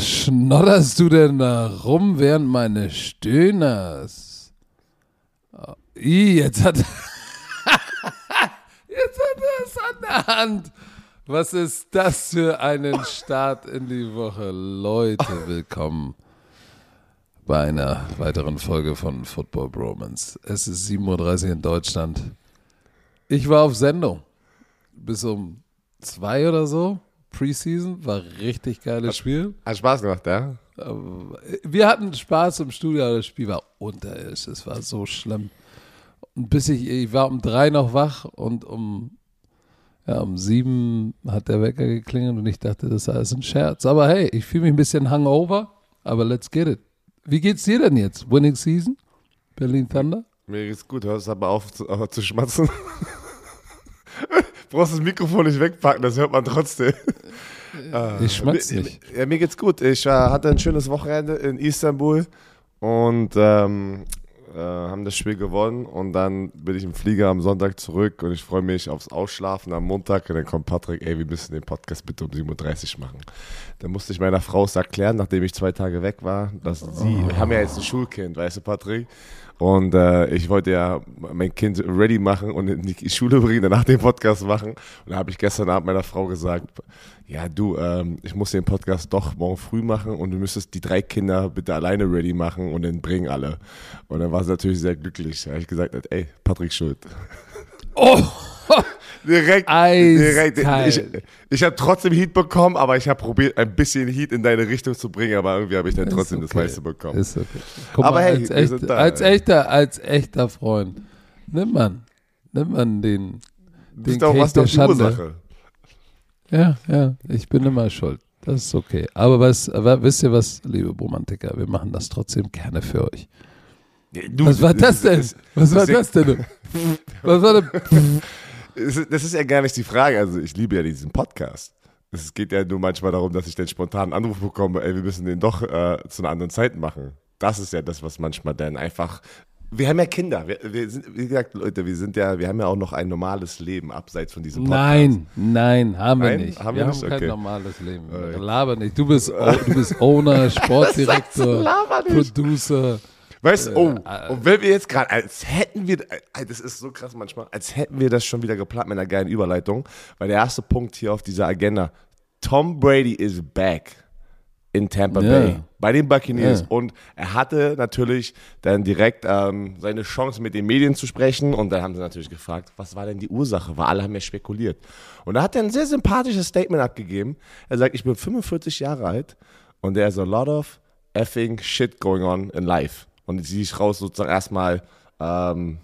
schnodderst du denn da rum während meines Stöhners? Oh, jetzt hat, jetzt hat er es an der Hand. Was ist das für einen Start in die Woche? Leute, willkommen bei einer weiteren Folge von Football Bromance. Es ist 7.30 Uhr in Deutschland. Ich war auf Sendung bis um zwei oder so. Preseason war richtig geiles Spiel. Hat Spaß gemacht, ja? Wir hatten Spaß im Studio, aber das Spiel war unterirdisch. Es war so schlimm. Und bis ich, ich war um drei noch wach und um, ja, um sieben hat der Wecker geklingelt und ich dachte, das sei alles ein Scherz. Aber hey, ich fühle mich ein bisschen hungover, aber let's get it. Wie geht's dir denn jetzt? Winning Season? Berlin Thunder? Mir geht's gut, hörst aber auf zu, auf zu schmatzen. brauchst das Mikrofon nicht wegpacken, das hört man trotzdem. Ich schmatz mir, nicht. Ja, mir geht's gut. Ich äh, hatte ein schönes Wochenende in Istanbul und ähm, äh, haben das Spiel gewonnen und dann bin ich im Flieger am Sonntag zurück und ich freue mich aufs Ausschlafen am Montag und dann kommt Patrick, ey, wir müssen den Podcast bitte um 7.30 Uhr machen. Dann musste ich meiner Frau es erklären, nachdem ich zwei Tage weg war, dass sie, wir haben ja jetzt ein Schulkind, weißt du, Patrick? Und äh, ich wollte ja mein Kind ready machen und in die Schule bringen, danach den Podcast machen. Und da habe ich gestern Abend meiner Frau gesagt, ja du, ähm, ich muss den Podcast doch morgen früh machen und du müsstest die drei Kinder bitte alleine ready machen und dann bringen alle. Und dann war sie natürlich sehr glücklich. Da habe ich gesagt, ey, Patrick schuld. Oh! Direkt, Eiskalt. direkt. Ich, ich habe trotzdem Heat bekommen, aber ich habe probiert, ein bisschen Heat in deine Richtung zu bringen, aber irgendwie habe ich dann Ist trotzdem das okay. meiste bekommen. Ist okay. Guck Aber mal, hey, als, wir echt, sind da. als, echter, als echter Freund, nimmt man, nimmt man den, Du den bist auch Cake was der doch Schande. Ursache. Ja, ja, ich bin immer schuld. Das ist okay. Aber, was, aber wisst ihr was, liebe Romantiker, wir machen das trotzdem gerne für euch. Du, Was war das denn? ist- Was war das das denn? Was war? Das ist, das ist ja gar nicht die Frage. Also ich liebe ja diesen Podcast. Es geht ja nur manchmal darum, dass ich den spontanen Anruf bekomme, ey, wir müssen den doch äh, zu einer anderen Zeit machen. Das ist ja das, was manchmal dann einfach. Wir haben ja Kinder. Wir, wir sind, wie gesagt, Leute, wir sind ja, wir haben ja auch noch ein normales Leben abseits von diesem Podcast. Nein, nein, haben wir Nein? nicht. Haben wir wir haben nicht? kein Okay. normales Leben. Äh. Laber nicht. Du bist, du bist Owner, Sportdirektor, laber nicht. Producer. Weißt du, oh, äh, und wenn wir jetzt gerade, als hätten wir, äh, das ist so krass manchmal, als hätten wir das schon wieder geplant mit einer geilen Überleitung, weil der erste Punkt hier auf dieser Agenda, Tom Brady is back in Tampa Ja. Bay bei den Buccaneers. Ja. und er hatte natürlich dann direkt ähm, seine Chance mit den Medien zu sprechen. Und dann haben sie natürlich gefragt, was war denn die Ursache, weil alle haben ja spekuliert. Und da hat er ein sehr sympathisches Statement abgegeben, er sagt, ich bin 45 Jahre alt und there's a lot of effing shit going on in life und sie ich raus sozusagen erstmal ähm,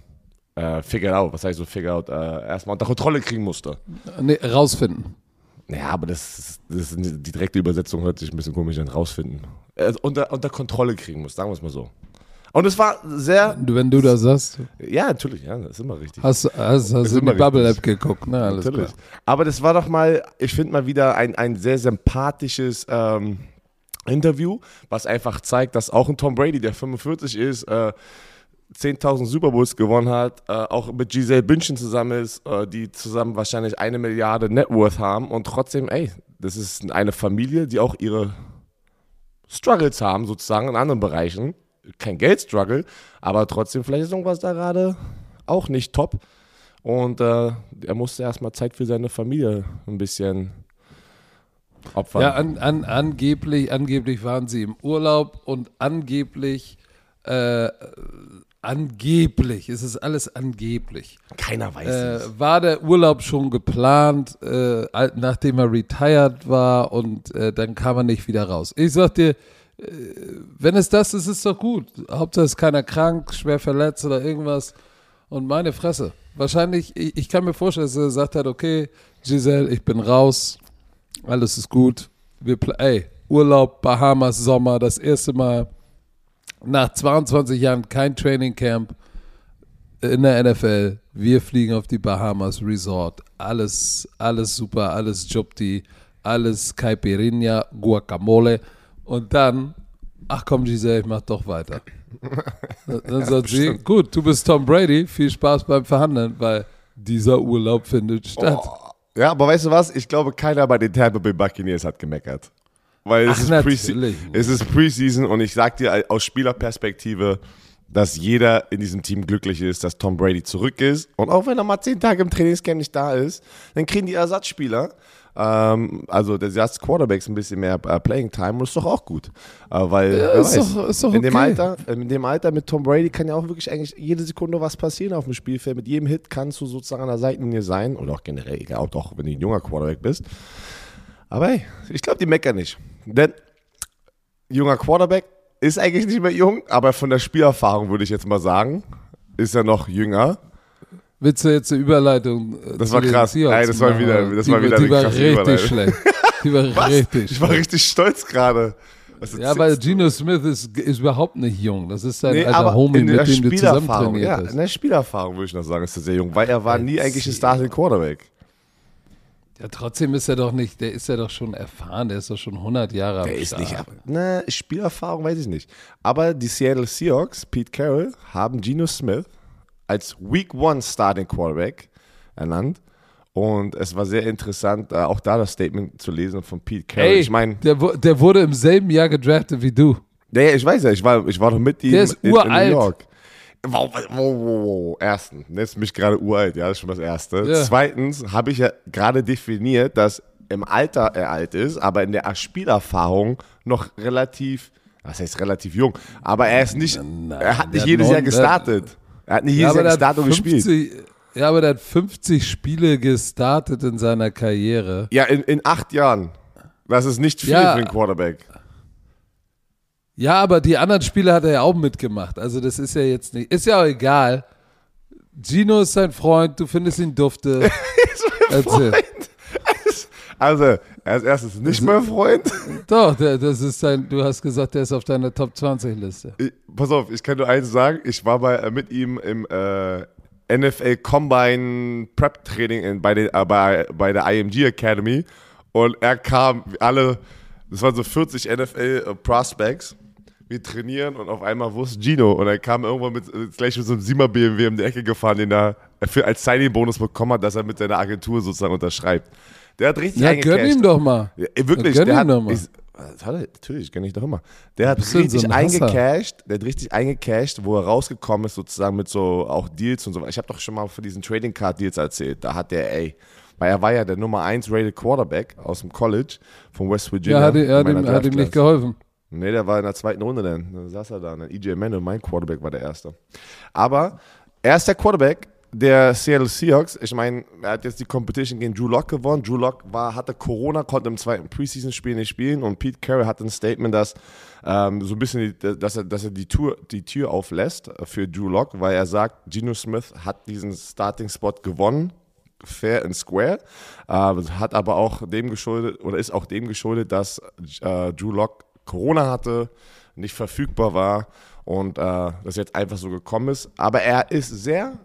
äh, figure out, was heißt so figure out, äh, erstmal unter Kontrolle kriegen musste. Nee, rausfinden. Ja, aber das, ist- das die direkte Übersetzung hört sich ein bisschen komisch an, rausfinden. Also unter, unter Kontrolle kriegen muss, sagen wir es mal so. Und es war sehr, Wenn du das sagst, ja, natürlich, ja, das ist immer richtig. hast, hast, hast du in die Bubble-App richtig. geguckt, ne? Alles Natürlich. klar. Aber das war doch mal, ich finde mal wieder ein, ein sehr sympathisches ähm, Interview, was einfach zeigt, dass auch ein Tom Brady, der 45 ist, äh, 10.000 Super Bowls gewonnen hat, äh, auch mit Giselle Bündchen zusammen ist, äh, die zusammen wahrscheinlich eine Milliarde Net Worth haben und trotzdem, ey, das ist eine Familie, die auch ihre Struggles haben, sozusagen in anderen Bereichen. Kein Geldstruggle, aber trotzdem, vielleicht ist irgendwas da gerade auch nicht top. Und äh, er musste erstmal Zeit für seine Familie ein bisschen opfern. Ja, an, an, angeblich, angeblich waren sie im Urlaub und angeblich, äh, angeblich, es ist alles angeblich, Keiner weiß äh, es. war der Urlaub schon geplant, äh, nachdem er retired war und äh, dann kam er nicht wieder raus. Ich sag dir, äh, wenn es das ist, ist doch gut. Hauptsache ist keiner krank, schwer verletzt oder irgendwas. Und meine Fresse. Wahrscheinlich, ich, ich kann mir vorstellen, dass er gesagt hat, okay, Giselle, ich bin raus, alles ist gut. Wir, ey, Urlaub, Bahamas, Sommer, das erste Mal nach 22 Jahren kein Training Camp in der NFL. Wir fliegen auf die Bahamas Resort. Alles, alles super, alles Jobti, alles Caipirinha, Guacamole. Und dann, ach komm, Giselle, ich mach doch weiter. Dann sagt sie, gut, du bist Tom Brady, viel Spaß beim Verhandeln, weil dieser Urlaub findet statt. Oh, ja, aber weißt du was? Ich glaube, keiner bei den Tampa Bay Buccaneers hat gemeckert. Weil es, Ach, ist es ist Preseason und ich sag dir aus Spielerperspektive, dass jeder in diesem Team glücklich ist, dass Tom Brady zurück ist. Und auch wenn er mal zehn Tage im Trainingscamp nicht da ist, dann kriegen die Ersatzspieler, ähm, also der Ersatz Quarterbacks ein bisschen mehr äh, Playing Time und ist doch auch gut. Äh, weil Ja, ist weiß, doch- ist doch in, dem okay. Alter, in dem Alter mit Tom Brady kann ja auch wirklich eigentlich jede Sekunde was passieren auf dem Spielfeld. Mit jedem Hit kannst du sozusagen an der Seitenlinie sein oder auch generell, egal, auch doch, wenn du ein junger Quarterback bist. Aber hey, ich glaube, die meckern nicht. Denn junger Quarterback ist eigentlich nicht mehr jung, aber von der Spielerfahrung würde ich jetzt mal sagen, ist er noch jünger. Willst du jetzt eine Überleitung? äh, Das war krass. Ey, das war wieder- das die, war wieder die war richtig schlecht. Die war Was? richtig Ich war richtig stolz gerade. Ja, weil? Geno Smith ist, ist überhaupt nicht jung. Das ist dein Nee, alter Homie, mit dem du zusammen trainiert ja, hast. in der Spielerfahrung würde ich noch sagen, ist er sehr jung, weil er war nie eigentlich ein Starting Quarterback. Ja, trotzdem ist er doch nicht, der ist ja doch schon erfahren, der ist doch schon 100 Jahre am Der ist nicht, ne, Spielerfahrung weiß ich nicht. Aber die Seattle Seahawks, Pete Carroll, haben Geno Smith als Week One Starting Quarterback ernannt. Und es war sehr interessant, äh, auch da das Statement zu lesen von Pete Carroll. Ey, ich meine, der, der wurde im selben Jahr gedraftet wie du. ja, ja, ich weiß ja, ich war, ich war doch mit ihm Der ist in, in uralt. New York. Wow, wow, wow, wow. Erstens, jetzt bin ich gerade uralt, ja, das ist schon das Erste. Ja. Zweitens habe ich ja gerade definiert, dass im Alter er alt ist, aber in der Spielerfahrung noch relativ, was heißt relativ jung, aber er ist nicht, er hat nicht jedes Jahr gestartet. Er hat nicht jedes aber Jahr gestartet und gespielt. 50 Ja, aber der hat 50 Spiele gestartet in seiner Karriere. Ja, in, in acht Jahren. Das ist nicht viel Ja. für einen Quarterback. Ja, aber die anderen Spiele hat er ja auch mitgemacht. Also das ist ja jetzt nicht, ist ja auch egal. Gino ist sein Freund, du findest ihn dufte. Erzähl. Also, als erstes nicht mein Freund. Doch, der, das ist sein, du hast gesagt, der ist auf deiner Top 20 Liste. Ich, pass auf, ich kann nur eins sagen. Ich war bei, äh, mit ihm im äh, NFL Combine Prep Training in, bei, den, äh, bei, bei der IMG Academy und er kam, alle, das waren so 40 NFL äh, Prospects. Wir trainieren und auf einmal wo ist Gino und er kam irgendwann mit, äh, gleich mit so einem 7er BMW um die Ecke gefahren, den er für, als Signing-Bonus bekommen hat, dass er mit seiner Agentur sozusagen unterschreibt. Der hat richtig Ja, gönn eingecashed. ihm doch mal. Ja, wirklich, Gönn der ihm hat, doch mal. ich, natürlich, gönn ich doch immer. Der hat du so richtig ein eingecashed, der hat richtig eingecashed, wo er rausgekommen ist, sozusagen mit so auch Deals und so. Ich habe doch schon mal von diesen Trading Card Deals erzählt. Da hat der, ey, weil er war ja der Nummer 1 rated Quarterback aus dem College von West Virginia. Ja, hat, er hat, ihm, hat ihm nicht geholfen. Nee, der war in der zweiten Runde dann. Dann saß er da. Und dann EJ Manuel, mein Quarterback, war der Erste. Aber er ist der Quarterback der Seattle Seahawks. Ich meine, er hat jetzt die Competition gegen Drew Lock gewonnen. Drew Lock war, hatte Corona, konnte im zweiten Preseason-Spiel nicht spielen. Und Pete Carroll hatte ein Statement, dass ähm, so ein bisschen, dass er, dass er die, Tour, die Tür auflässt für Drew Lock, weil er sagt, Geno Smith hat diesen Starting-Spot gewonnen fair and square. Äh, hat aber auch dem geschuldet oder ist auch dem geschuldet, dass äh, Drew Lock Corona hatte, nicht verfügbar war und äh, das jetzt einfach so gekommen ist. Aber er ist sehr,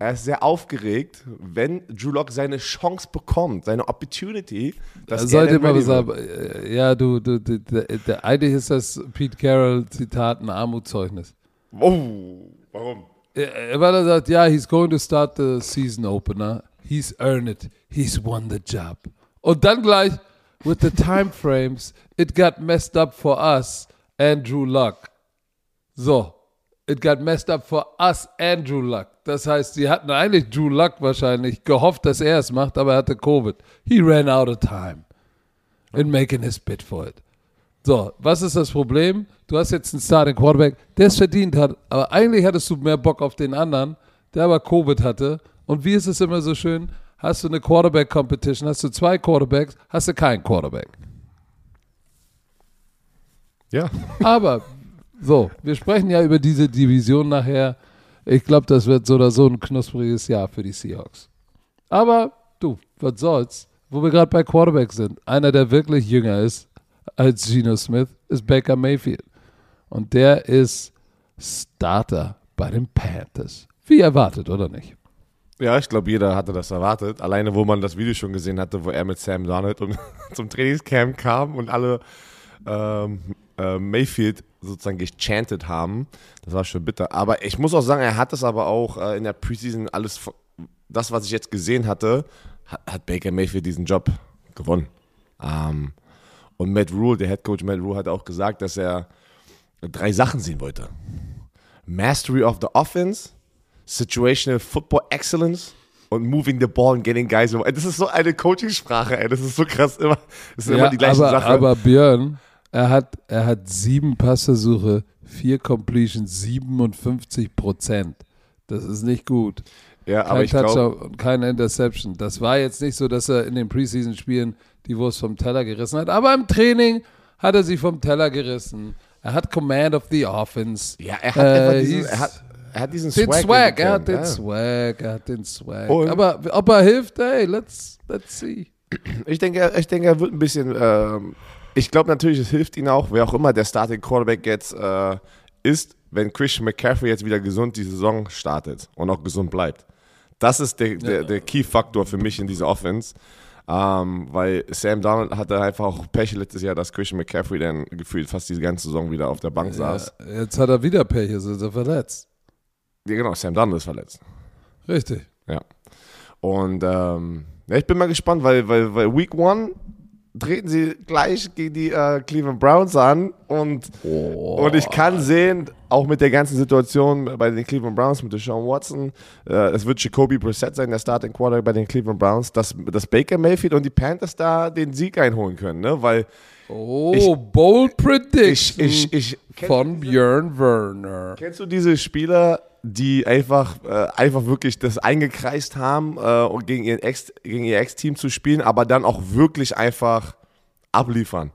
er ist sehr aufgeregt, wenn Drew Lock seine Chance bekommt, seine Opportunity. Dass sollte wird. sagen. Äh, Ja, du, du, du der, der, eigentlich ist das Pete Carroll Zitat ein Armutszeugnis. Oh, warum? Er- Weil er sagt, ja, he's going to start the season opener. He's earned it. He's won the job. Und dann gleich, with the time frames, it got messed up for us, Andrew Luck. So, it got messed up for us, Andrew Luck. Das heißt, sie hatten eigentlich Drew Luck wahrscheinlich gehofft, dass er es macht, aber er hatte Covid. He ran out of time in making his bid for it. So, was ist das Problem? Du hast jetzt einen Starting Quarterback, der es verdient hat, aber eigentlich hattest du mehr Bock auf den anderen, der aber Covid hatte. Und wie ist es immer so schön? Hast du eine Quarterback-Competition, hast du zwei Quarterbacks, hast du keinen Quarterback. Ja. Aber, so, wir sprechen ja über diese Division nachher. Ich glaube, das wird so oder so ein knuspriges Jahr für die Seahawks. Aber, du, was soll's? Wo wir gerade bei Quarterback sind, einer, der wirklich jünger ist als Geno Smith, ist Baker Mayfield. Und der ist Starter bei den Panthers. Wie erwartet, oder nicht? Ja, ich glaube, jeder hatte das erwartet. Alleine, wo man das Video schon gesehen hatte, wo er mit Sam und zum Trainingscamp kam und alle ähm, äh, Mayfield sozusagen gechantet haben. Das war schon bitter. Aber ich muss auch sagen, er hat es aber auch äh, in der Preseason alles, das, was ich jetzt gesehen hatte, hat, hat Baker Mayfield diesen Job gewonnen. Ähm, Und Matt Rule, der Head Coach Matt Rule, hat auch gesagt, dass er drei Sachen sehen wollte. Mastery of the Offense, Situational Football Excellence und Moving the Ball and Getting Guys. Das ist so eine Coaching-Sprache, ey. Das ist so krass. Immer, das sind ja, immer die gleichen aber, Sachen. Aber Björn, er hat, er hat sieben Passversuche, vier Completions, 57 Prozent. Das ist nicht gut. ja, Kein aber ich Touchdown und keine Interception. Das war jetzt nicht so, dass er in den Preseason-Spielen die Wurst vom Teller gerissen hat. Aber im Training hat er sie vom Teller gerissen. Er hat Command of the Offense. ja, er hat, Äh, einfach diesen, er hat, er hat diesen Den Swag. Swag, er hat den ja. Swag, er hat den Swag. Und- Aber ob er hilft, hey, let's, let's see. Ich denke, ich denke, er wird ein bisschen. Ähm, ich glaube natürlich, es hilft ihm auch, wer auch immer der Starting Quarterback jetzt äh, ist, wenn Christian McCaffrey jetzt wieder gesund die Saison startet und auch gesund bleibt. Das ist der, der, der Key-Faktor für mich in dieser Offense. Ähm, weil Sam Donald hatte einfach auch Pech letztes Jahr, dass Christian McCaffrey dann gefühlt fast diese ganze Saison wieder auf der Bank saß. Ja, jetzt hat er wieder Pech, jetzt ist er verletzt. Ja, genau, Sam Donald ist verletzt. Richtig. Ja. Und ähm, ja, ich bin mal gespannt, weil, weil, weil Week One treten sie gleich gegen die äh, Cleveland Browns an und, und ich kann sehen, auch mit der ganzen Situation bei den Cleveland Browns mit Deshaun Watson, äh, es wird Jacoby Brissett sein, der Starting Quarterback bei den Cleveland Browns, dass, dass Baker Mayfield und die Panthers da den Sieg einholen können, ne? Weil Oh, Ich- bold prediction ich, ich, von Björn Werner. Kennst du diese Spieler, die einfach, äh, einfach wirklich das eingekreist haben, äh, um gegen, ihren Ex, gegen ihr Ex-Team zu spielen, aber dann auch wirklich einfach abliefern?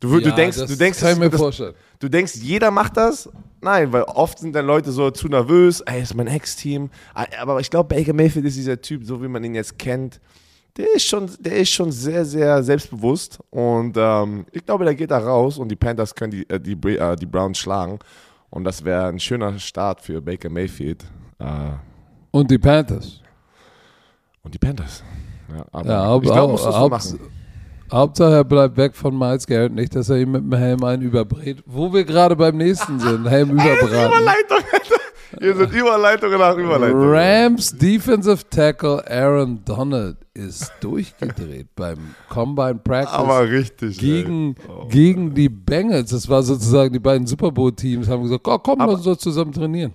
Du, wür- du Ja, denkst, du denkst, kann das- das, du denkst, jeder macht das? Nein, weil oft sind dann Leute so zu nervös, ey, ist mein Ex-Team. Aber ich glaube, Baker Mayfield ist dieser Typ, so wie man ihn jetzt kennt. Der ist schon, der ist schon sehr, sehr selbstbewusst und ähm, ich glaube, der geht da raus und die Panthers können die, äh, die, äh, die Browns schlagen und das wäre ein schöner Start für Baker Mayfield äh, Und die Panthers. und die Panthers. Ja, aber Ja, Haupt, ich glaube, muss das so Haupt, machen. Hauptsache er bleibt weg von Miles Garrett, nicht, dass er ihm mit dem Helm einen überbrät. Wo wir gerade beim nächsten sind, Helm überbraten. Überleitung, Hier sind Überleitungen nach Überleitungen. Rams Defensive Tackle Aaron Donald ist durchgedreht beim Combine Practice Aber richtig. gegen. Oh. gegen die Bengals. Das war sozusagen die beiden Super Bowl Teams haben gesagt, oh, komm, lass uns doch zusammen trainieren.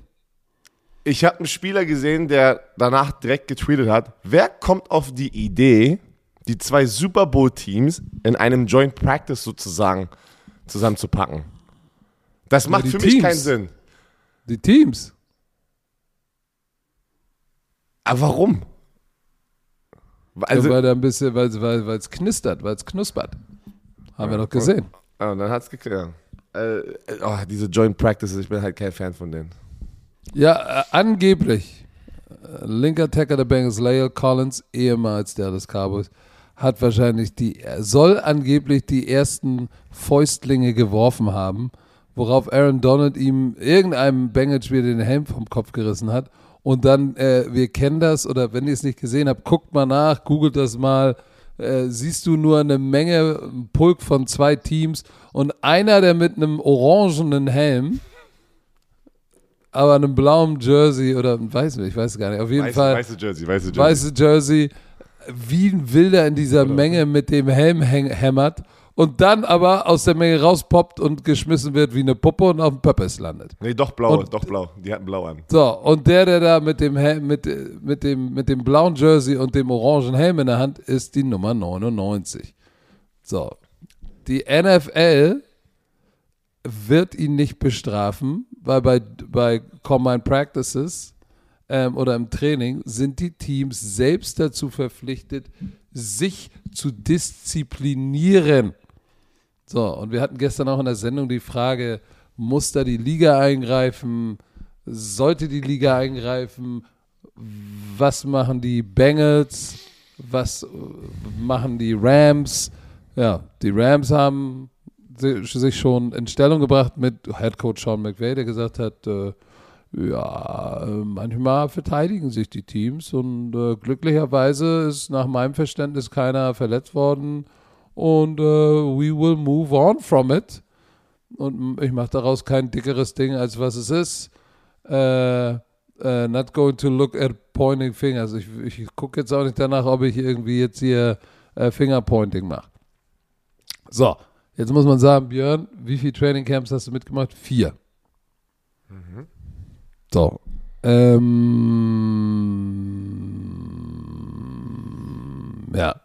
Ich habe einen Spieler gesehen, der danach direkt getweetet hat, wer kommt auf die Idee, die zwei Super Bowl Teams in einem Joint Practice sozusagen zusammenzupacken? Das macht für mich Teams. keinen Sinn. Die Teams. Aber warum? Also, ja, weil da ein bisschen, weil es weil, knistert, weil es knuspert. Haben wir doch gesehen. ah, dann hat's geklärt. Äh, äh, oh, diese Joint Practices, ich bin halt kein Fan von denen. Ja, äh, angeblich. Äh, linker Tackle der Bengals, Lael Collins, ehemals der des Cowboys, hat wahrscheinlich die, er soll angeblich die ersten Fäustlinge geworfen haben, worauf Aaron Donald ihm irgendeinem Bengals-Spieler den Helm vom Kopf gerissen hat. Und dann, äh, wir kennen das, oder wenn ihr es nicht gesehen habt, guckt mal nach, googelt das mal, äh, siehst du nur eine Menge, ein Pulk von zwei Teams und einer, der mit einem orangenen Helm, aber einem blauen Jersey oder weiß nicht, ich weiß gar nicht, auf jeden Weiße, Fall weiße Jersey, weiße Jersey. weiße Jersey, wie ein Wilder in dieser Menge mit dem Helm häng- hämmert und dann aber aus der Menge rauspoppt und geschmissen wird wie eine Puppe und auf dem Pöppes landet. Nee, doch blau, Und- doch blau. Die hatten blau an. So, und der, der da mit dem, mit, mit, dem, mit dem blauen Jersey und dem orangen Helm in der Hand ist die Nummer 99. So, die NFL wird ihn nicht bestrafen, weil bei, bei Combine Practices ähm, oder im Training sind die Teams selbst dazu verpflichtet, sich zu disziplinieren. So, und wir hatten gestern auch in der Sendung die Frage, muss da die Liga eingreifen? Sollte die Liga eingreifen? Was machen die Bengals? Was äh, machen die Rams? Ja, die Rams haben si- sich schon in Stellung gebracht mit Head Coach Sean McVay, der gesagt hat, äh, ja, manchmal verteidigen sich die Teams und äh, glücklicherweise ist nach meinem Verständnis keiner verletzt worden und äh, we will move on from it. Und ich mache daraus kein dickeres Ding, als was es ist. Äh, äh, not going to look at pointing fingers. Ich, ich gucke jetzt auch nicht danach, ob ich irgendwie jetzt hier äh, Fingerpointing mache. So, jetzt muss man sagen, Björn, wie viele Training Camps hast du mitgemacht? Vier. So. Ähm, ja.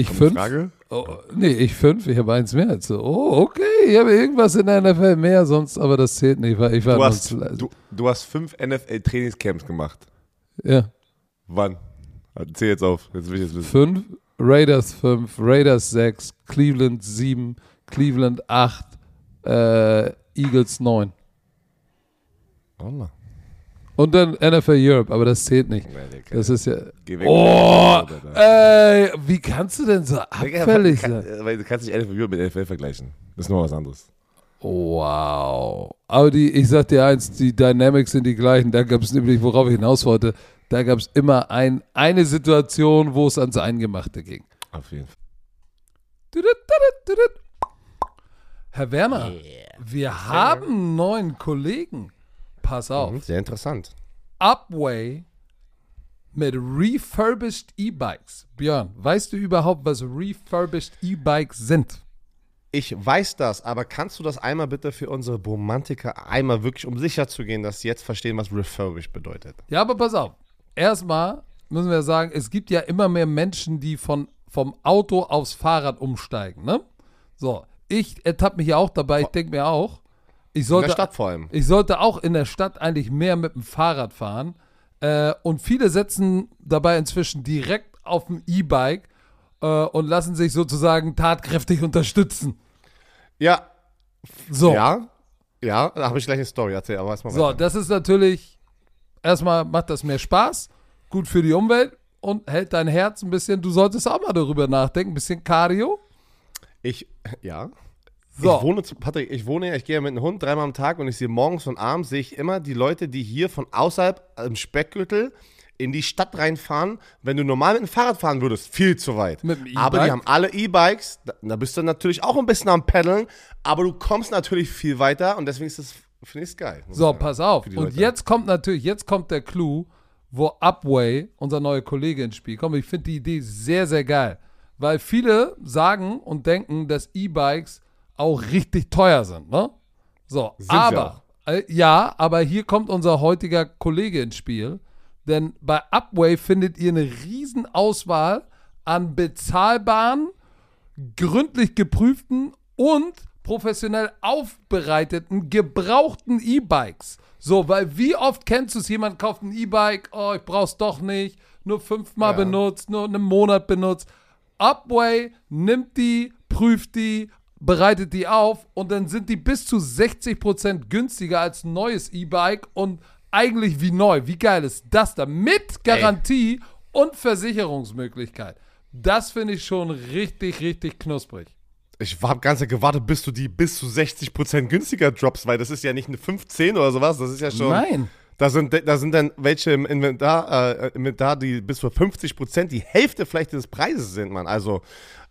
Ich Kommt fünf. Frage? Oh, nee, ich fünf. Ich habe eins mehr. du. Oh, okay. Ich habe irgendwas in der NFL mehr, sonst, aber das zählt nicht. weil Ich war Du hast, du, du hast fünf NFL-Trainingscamps gemacht. ja. Wann? Zähl jetzt auf. Jetzt will ich jetzt wissen. Fünf, Raiders fünf, Raiders sechs, Cleveland sieben, Cleveland acht, äh, Eagles neun. Allah. Und dann NFL Europe, aber das zählt nicht. Das ist ja. Geh weg. Oh, ey, wie kannst du denn so abfällig sein? Weil du kannst nicht NFL mit NFL vergleichen. Das ist noch was anderes. Wow. Aber die, ich sag dir eins, die Dynamics sind die gleichen. Da gab es nämlich, worauf ich hinaus wollte, da gab es immer ein, eine Situation, wo es ans Eingemachte ging. Auf jeden Fall. Herr Werner, wir haben einen neuen Kollegen. Pass auf. Mhm, Sehr interessant. Upway mit refurbished E-Bikes. Björn, weißt du überhaupt, was refurbished E-Bikes sind? Ich weiß das, aber kannst du das einmal bitte für unsere Romantiker einmal wirklich, um sicher zu gehen, dass sie jetzt verstehen, was refurbished bedeutet? Ja, aber pass auf. Erstmal müssen wir sagen, es gibt ja immer mehr Menschen, die von, vom Auto aufs Fahrrad umsteigen, ne? So, ich ertappe mich ja auch dabei, ich denke mir auch, ich In sollte, der Stadt vor allem. ich sollte auch in der Stadt eigentlich mehr mit dem Fahrrad fahren. Äh, und viele setzen dabei inzwischen direkt auf dem E-Bike äh, und lassen sich sozusagen tatkräftig unterstützen. Ja, So, ja, ja, da habe ich gleich eine Story erzählt, aber erstmal so weiter. das ist natürlich, erstmal macht das mehr Spaß, gut für die Umwelt und hält dein Herz ein bisschen, du solltest auch mal darüber nachdenken, ein bisschen Cardio. Ich, ja. So. Ich wohne, Patrick, ich wohne ja, ich gehe mit einem Hund dreimal am Tag und ich sehe morgens und abends, sehe ich immer die Leute, die hier von außerhalb im Speckgürtel in die Stadt reinfahren. Wenn du normal mit dem Fahrrad fahren würdest, viel zu weit. Mit dem E-Bike? aber die haben alle E-Bikes, da, da bist du natürlich auch ein bisschen am Paddeln, aber du kommst natürlich viel weiter und deswegen ist das, finde ich es geil. So, pass auf. Und Leute. jetzt kommt natürlich, jetzt kommt der Clou, wo Upway, unser neuer Kollege, ins Spiel kommt. Ich finde die Idee sehr, sehr geil. Weil viele sagen und denken, dass E-Bikes auch richtig teuer sind, ne? So, Sind aber, äh, ja, aber hier kommt unser heutiger Kollege ins Spiel. Denn bei Upway findet ihr eine riesen Auswahl an bezahlbaren, gründlich geprüften und professionell aufbereiteten, gebrauchten E-Bikes. So, weil wie oft kennst du es, jemand kauft ein E-Bike, oh, ich brauch's doch nicht, nur fünfmal Ja. benutzt, nur einen Monat benutzt. Upway nimmt die, prüft die, bereitet die auf und dann sind die bis zu 60% günstiger als ein neues E-Bike und eigentlich wie neu. Wie geil ist das da? Mit Garantie und Versicherungsmöglichkeit. Das finde ich schon richtig, richtig knusprig. Ich habe ganz gewartet, bis du die bis zu 60% günstiger droppst, weil das ist ja nicht eine 15 oder sowas, das ist ja schon. Nein. Da sind, da sind dann welche im Inventar, äh, Inventar, die bis zu 50% die Hälfte vielleicht des Preises sind, Mann. Also,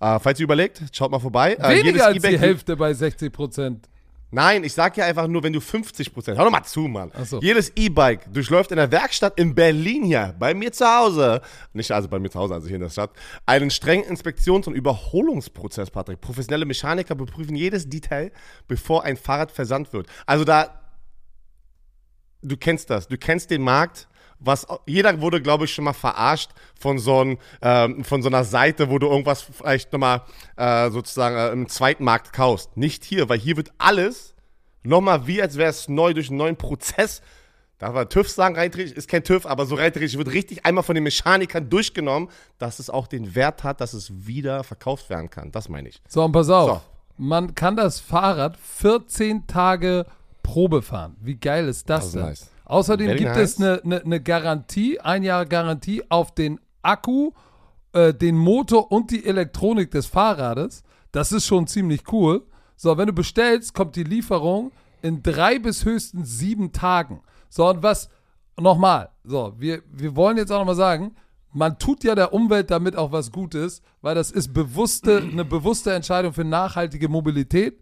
äh, falls ihr überlegt, schaut mal vorbei. Äh, Weniger als E-Bike- die Hälfte bei 60%. Nein, ich sag ja einfach nur, wenn du 50%, hör doch mal zu, Mann. So. Jedes E-Bike durchläuft in der Werkstatt in Berlin hier, bei mir zu Hause, nicht also bei mir zu Hause, also hier in der Stadt, einen strengen Inspektions- und Überholungsprozess, Patrick. Professionelle Mechaniker beprüfen jedes Detail, bevor ein Fahrrad versandt wird. Also da, du kennst das, du kennst den Markt. Was, jeder wurde, glaube ich, schon mal verarscht von so, ein, ähm, von so einer Seite, wo du irgendwas vielleicht nochmal äh, sozusagen äh, im zweiten Markt kaufst. Nicht hier, weil hier wird alles nochmal wie, als wäre es neu durch einen neuen Prozess. Darf man TÜV sagen, rein theoretisch, ist kein TÜV, aber so rein theoretisch wird richtig einmal von den Mechanikern durchgenommen, dass es auch den Wert hat, dass es wieder verkauft werden kann. Das meine ich. So, und pass auf. So. Man kann das Fahrrad 14 Tage Probe fahren. Wie geil ist das, Das ist denn? nice. Außerdem Very gibt nice. es eine, eine, eine Garantie, ein Jahr Garantie auf den Akku, äh, den Motor und die Elektronik des Fahrrades. Das ist schon ziemlich cool. So, wenn du bestellst, kommt die Lieferung in drei bis höchstens sieben Tagen. So, und was, nochmal, so, wir, wir wollen jetzt auch nochmal sagen, man tut ja der Umwelt damit auch was Gutes, weil das ist bewusste, eine bewusste Entscheidung für nachhaltige Mobilität.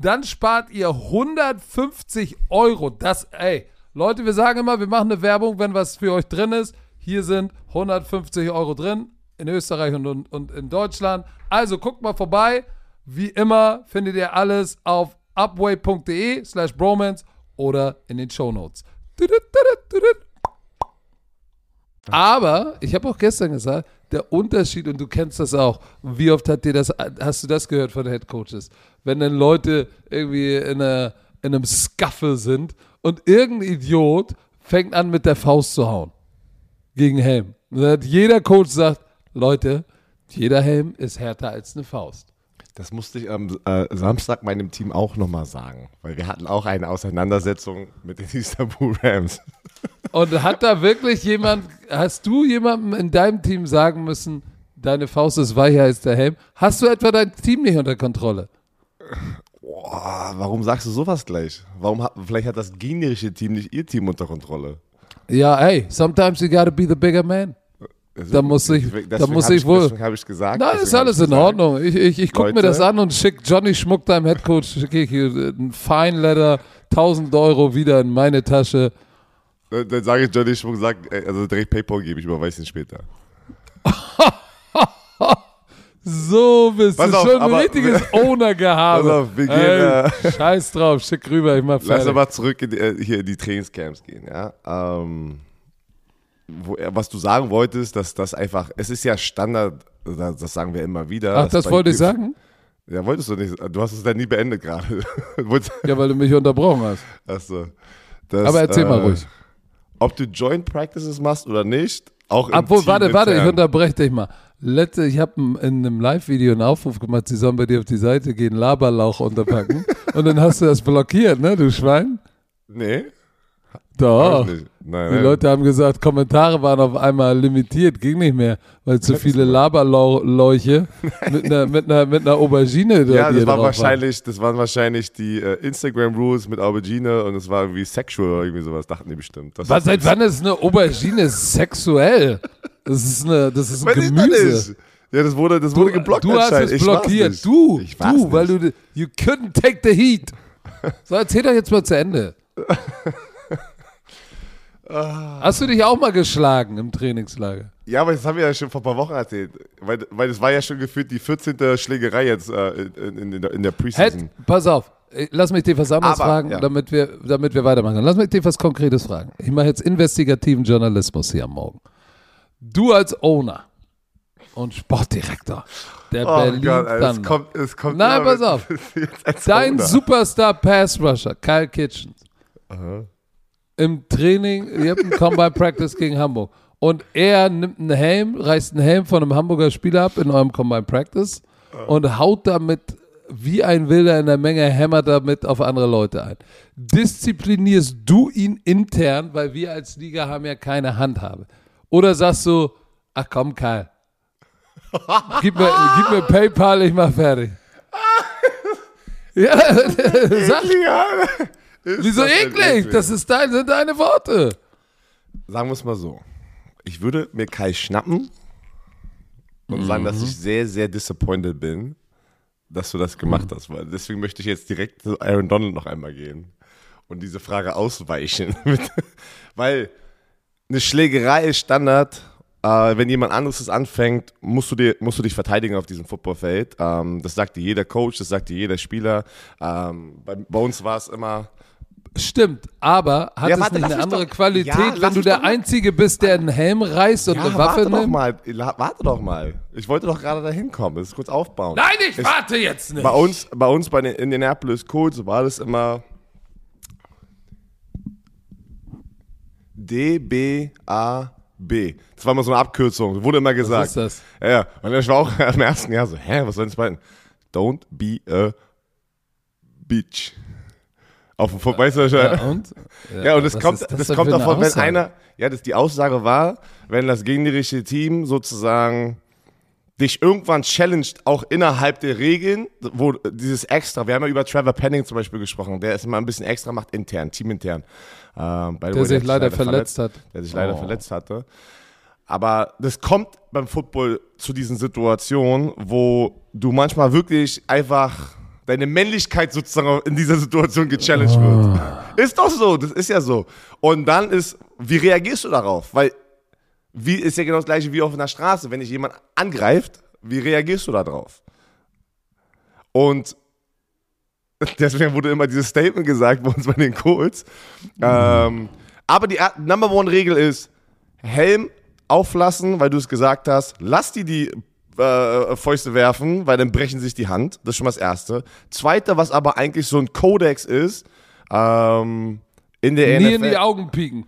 dann spart ihr 150 Euro. Das, ey, Leute, wir sagen immer, wir machen eine Werbung, wenn was für euch drin ist. Hier sind 150 Euro drin in Österreich und, und, und in Deutschland. Also guckt mal vorbei. Wie immer findet ihr alles auf upway.de slash bromance oder in den Shownotes. Aber ich habe auch gestern gesagt, der Unterschied, und du kennst das auch, wie oft hat dir das, hast du das gehört von Head Coaches? Wenn dann Leute irgendwie in, einer, in einem Scuffle sind und irgendein Idiot fängt an mit der Faust zu hauen gegen Helm. Jeder Coach sagt, Leute, jeder Helm ist härter als eine Faust. Das musste ich am äh, Samstag meinem Team auch nochmal sagen, weil wir hatten auch eine Auseinandersetzung mit den Istanbul Rams. Und hat da wirklich jemand, hast du jemandem in deinem Team sagen müssen, deine Faust ist weicher als der Helm? Hast du etwa dein Team nicht unter Kontrolle? Boah, warum sagst du sowas gleich? Warum hat, vielleicht hat das gegnerische Team nicht ihr Team unter Kontrolle? Ja, hey, sometimes you gotta be the bigger man. Da muss ich, da muss ich, ich wohl. Deswegen habe ich gesagt. Nein, ist alles in Ordnung. Ich, ich, ich gucke mir das an und schick Johnny Schmuck, deinem Headcoach, schicke ich ein Fine Letter, 1000 Euro wieder in meine Tasche. Dann sage ich Johnny Schmuck, sag, also direkt PayPal gebe ich, überweise ihn später. so bist Pass du auf, schon ein aber- richtiges Owner-Gehabe. Pass auf, wir gehen, Ey, Scheiß drauf, schick rüber, ich mach Lass fertig. uns mal zurück in die, äh, hier in die Trainingscamps gehen, ja. Ähm, wo, was du sagen wolltest, dass das einfach, es ist ja Standard, das sagen wir immer wieder. Ach, das wollte ich sagen? Ja, wolltest du nicht. Du hast es dann nie beendet gerade. Ja, weil du mich unterbrochen hast. Achso. Aber erzähl mal äh, ruhig. Ob du Joint Practices machst oder nicht, auch im Obwohl, Team warte, warte, ich unterbreche dich mal. Letzte, ich habe in einem Live-Video einen Aufruf gemacht, sie sollen bei dir auf die Seite gehen, Laberlauch unterpacken. und dann hast du das blockiert, ne, du Schwein? Nee, Doch. Nein, Die nein. Leute haben gesagt, Kommentare waren auf einmal limitiert, ging nicht mehr, weil zu viele Laberlauche mit einer, mit einer, mit einer Aubergine Ja, das waren drauf wahrscheinlich, das waren wahrscheinlich die äh, Instagram Rules mit Aubergine und es war irgendwie sexual oder irgendwie sowas, dachten die bestimmt. Das Was, seit wann ist eine Aubergine sexuell? Das ist, eine, das ist ein Weiß Gemüse. Ja, das wurde, das wurde geblockt Du hast es Ich blockiert. Du, ich du, weil nicht. du, you couldn't take the heat. So, erzähl doch jetzt mal zu Ende. Hast du dich auch mal geschlagen im Trainingslager? Ja, aber das haben wir ja schon vor ein paar Wochen erzählt. Weil, weil das war ja schon gefühlt die 14. Schlägerei jetzt äh, in, in, in der, Preseason. Head, pass auf. äh, Lass mich dir was anderes Aber, fragen, ja. damit, wir, damit wir weitermachen können. Lass mich dir was Konkretes fragen. Ich mache jetzt investigativen Journalismus hier am Morgen. Du als Owner und Sportdirektor der Oh Berlin Gott, ey, es kommt, es kommt Nein, pass auf. Dein Owner. Superstar Pass Rusher, Kyle Kitchens, im Training, ihr habt einen Combine Practice gegen Hamburg. Und er nimmt einen Helm, reißt einen Helm von einem Hamburger Spieler ab in eurem Combine Practice und haut damit wie ein Wilder in der Menge, hämmert damit auf andere Leute ein. Disziplinierst du ihn intern, weil wir als Liga haben ja keine Handhabe? Oder sagst du, ach komm, Kyle, gib mir, gib mir PayPal, ich mach fertig. Ja, sag, ist wieso das eklig? Das ist dein, sind deine Worte. Sagen wir es mal so. Ich würde mir Kai schnappen und sagen, dass ich sehr, sehr disappointed bin, dass du das gemacht hast. Weil deswegen möchte ich jetzt direkt zu Aaron Donald noch einmal gehen und diese Frage ausweichen. weil eine Schlägerei ist Standard. Äh, wenn jemand anderes es anfängt, musst du, dir, musst du dich verteidigen auf diesem Footballfeld. Ähm, das sagt dir jeder Coach, das sagt dir jeder Spieler. Ähm, bei, bei uns war es immer, Stimmt, aber hat Ja, es warte, nicht eine andere doch- Qualität, Ja, wenn du der doch mal- Einzige bist, der einen Helm reißt und Ja, eine Waffe warte doch nimmt? mal. La- Warte doch mal. Ich wollte doch gerade dahin kommen. Das ist kurz aufbauen. Nein, ich warte jetzt nicht. Bei uns, bei uns bei den Indianapolis Colts war das immer D-B-A-B. Das war immer so eine Abkürzung. Wurde immer gesagt. ist das? Ja, ja. Und ich war auch im ersten Jahr so, hä, was soll das bedeuten? Don't be a bitch. Auf dem Foot, weißt du, was ja, und? Ja, und das was kommt, ist das das denn kommt davon, wenn einer, ja, das, die Aussage war, wenn das gegnerische Team sozusagen dich irgendwann challenged, auch innerhalb der Regeln, wo dieses Extra, wir haben ja über Trevor Penning zum Beispiel gesprochen, der es immer ein bisschen extra macht intern, teamintern. Ähm, Der way, sich leider verletzt hat. Der sich leider Oh. verletzt hatte. Aber das kommt beim Football zu diesen Situationen, wo du manchmal wirklich einfach deine Männlichkeit sozusagen in dieser Situation gechallenged wird. Ist doch so, das ist ja so. Und dann ist, wie reagierst du darauf? Weil, wie ist ja genau das gleiche wie auf einer Straße. Wenn dich jemand angreift, wie reagierst du darauf? Und deswegen wurde immer dieses Statement gesagt bei uns bei den Colts. Ähm, aber die er- Number One Regel ist, Helm auflassen, weil du es gesagt hast. Lass die die äh, Fäuste werfen, weil dann brechen sich die Hand. Das ist schon mal das Erste. Zweite, was aber eigentlich so ein Kodex ist, ähm, in der Nie NFL. in die Augen pieken.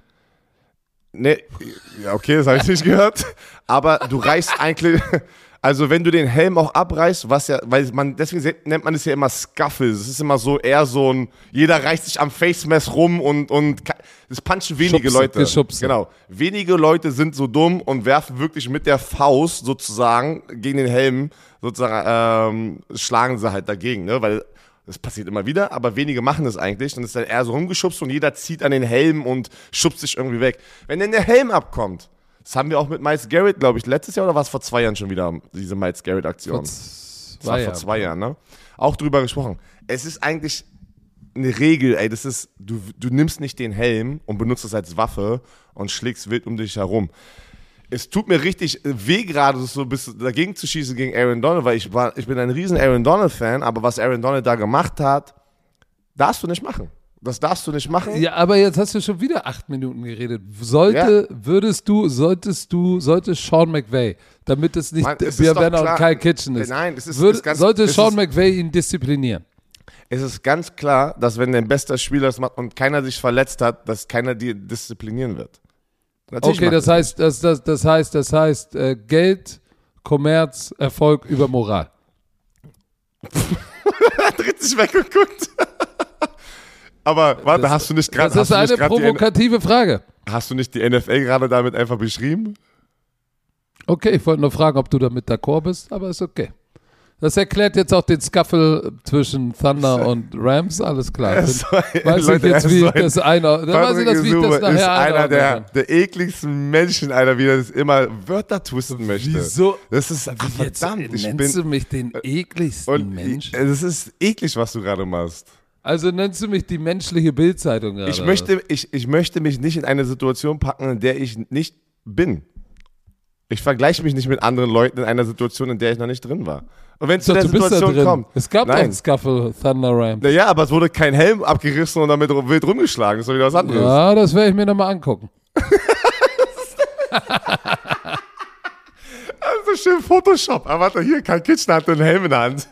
Nee, ja, okay, das habe ich nicht gehört. Aber du reißt eigentlich, also wenn du den Helm auch abreißt, was ja, weil man, deswegen nennt man es ja immer Scuffles. Es ist immer so eher so ein, jeder reißt sich am Face Mess rum und, und das punchen wenige Schubse, Leute. Geschubse. Genau. Wenige Leute sind so dumm und werfen wirklich mit der Faust sozusagen gegen den Helm, sozusagen, ähm, schlagen sie halt dagegen, ne, weil das passiert immer wieder, aber wenige machen das eigentlich. Dann ist dann eher so rumgeschubst und jeder zieht an den Helm und schubst sich irgendwie weg. Wenn denn der Helm abkommt, das haben wir auch mit Miles Garrett, glaube ich, letztes Jahr oder war es vor zwei Jahren schon wieder, diese Miles Garrett-Aktion? Das war vor zwei Jahren, ne? Auch drüber gesprochen. Es ist eigentlich eine Regel, ey, das ist, du, du nimmst nicht den Helm und benutzt es als Waffe und schlägst wild um dich herum. Es tut mir richtig weh gerade, so ein bisschen dagegen zu schießen gegen Aaron Donald, weil ich war, ich bin ein riesen Aaron Donald-Fan, aber was Aaron Donald da gemacht hat, darfst du nicht machen. Das darfst du nicht machen. Ja, aber jetzt hast du schon wieder acht Minuten geredet. Sollte, würdest du, solltest du, sollte Sean McVay, damit es nicht Mann, es Björn Werner und. Kyle Kitchen ist, Nein, es ist- würde, ist ganz- sollte es Sean ist- McVay ihn disziplinieren. Es ist ganz klar, dass wenn dein bester Spieler das macht und keiner sich verletzt hat, dass keiner die disziplinieren wird. Natürlich Okay, das heißt, das, das, das heißt, das heißt, äh, Geld, Kommerz, Erfolg über Moral. hat richtig weggeguckt. Aber warte, hast du nicht gerade Das ist eine provokative Frage. hast du nicht die NFL gerade damit einfach beschrieben? Okay, ich wollte nur fragen, ob du damit d'accord bist, aber ist okay. Das erklärt jetzt auch den Scuffle zwischen Thunder und Rams, alles klar. Weiß ich Leute, jetzt, er wie ist ich das einordne. Dann weiß ich, das, wie ich das Gesume ist nachher einer der, der ekligsten Menschen, Alter, wie er das immer Wörter twisten möchte. Wieso? Das ist Jetzt verdammt. Ich nennst bin, du mich den ekligsten und Mensch? es ist eklig, was du gerade machst. Also nennst du mich die menschliche Bildzeitung gerade? Ich möchte, ich, ich möchte mich nicht in eine Situation packen, in der ich nicht bin. Ich vergleiche mich nicht mit anderen Leuten in einer Situation, in der ich noch nicht drin war. Und wenn es zu der Situation kommt. Es gab Nein. einen Scuffle Thunder Rams. Naja, aber es wurde kein Helm abgerissen und damit wild rumgeschlagen. Das ist doch wieder was anderes. Ja, das werde ich mir nochmal angucken. Also schön Photoshop. Aber warte, hier, kein Kitchen hat einen Helm in der Hand.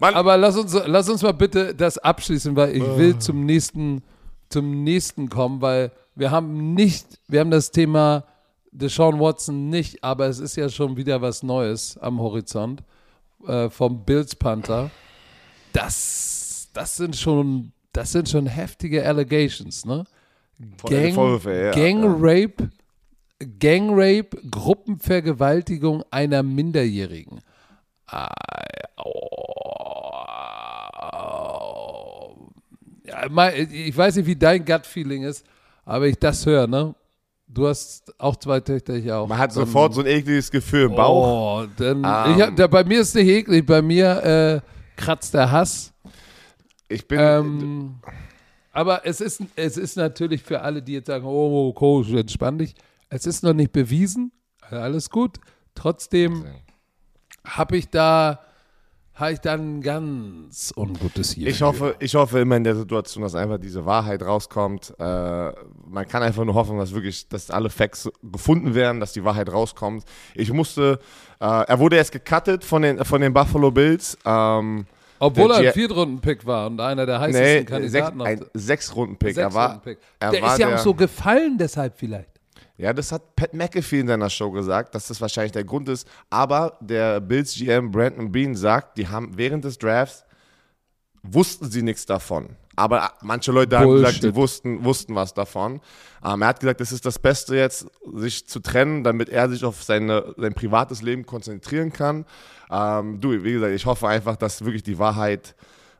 Mann, Aber lass uns, lass uns mal bitte das abschließen, weil ich Ah. will zum nächsten, zum nächsten kommen, weil wir haben nicht, wir haben das Thema Deshaun Watson nicht, aber es ist ja schon wieder was Neues am Horizont äh, vom Bills Panther. Das, das sind schon, das sind schon heftige Allegations, ne? Gang, Vorwürfe, ja, Gang ja. Rape, Gang Rape, Gruppenvergewaltigung einer Minderjährigen. Ah, oh. Ja, ich weiß nicht, wie dein Gut-Feeling ist, aber ich das höre, ne? Du hast auch zwei Töchter, ich auch. man hat Dann- sofort so ein ekliges Gefühl im Bauch. Oh, dann, Ähm. ich hab, da, bei mir ist nicht eklig, bei mir äh, kratzt der Hass. Ich bin. Ähm, aber es ist, es ist natürlich für alle, die jetzt sagen, oh, Coach, entspann dich. Es ist noch nicht bewiesen, alles gut. Trotzdem habe ich da, habe ich da ein ganz ungutes hier. Ich hoffe, ich hoffe immer in der Situation, dass einfach diese Wahrheit rauskommt. Äh, man kann einfach nur hoffen, dass wirklich, dass alle Facts gefunden werden, dass die Wahrheit rauskommt. Ich musste, äh, er wurde jetzt gecuttet von den, von den Buffalo Bills. Ähm, Obwohl er ein Viertrunden-Pick war und einer der heißesten nee, sechs, Kandidaten ein auf Sechs-Runden-Pick. Er war, er Der war ist ja der, auch so gefallen deshalb vielleicht. Ja, das hat Pat McAfee in seiner Show gesagt, dass das wahrscheinlich der Grund ist. Aber der Bills GM Brandon Bean sagt, die haben während des Drafts wussten sie nichts davon. Aber manche Leute haben gesagt, Bullshit. die wussten, wussten was davon. Ähm, er hat gesagt, es ist das Beste jetzt, sich zu trennen, damit er sich auf seine, sein privates Leben konzentrieren kann. Ähm, du, wie gesagt, ich hoffe einfach, dass wirklich die Wahrheit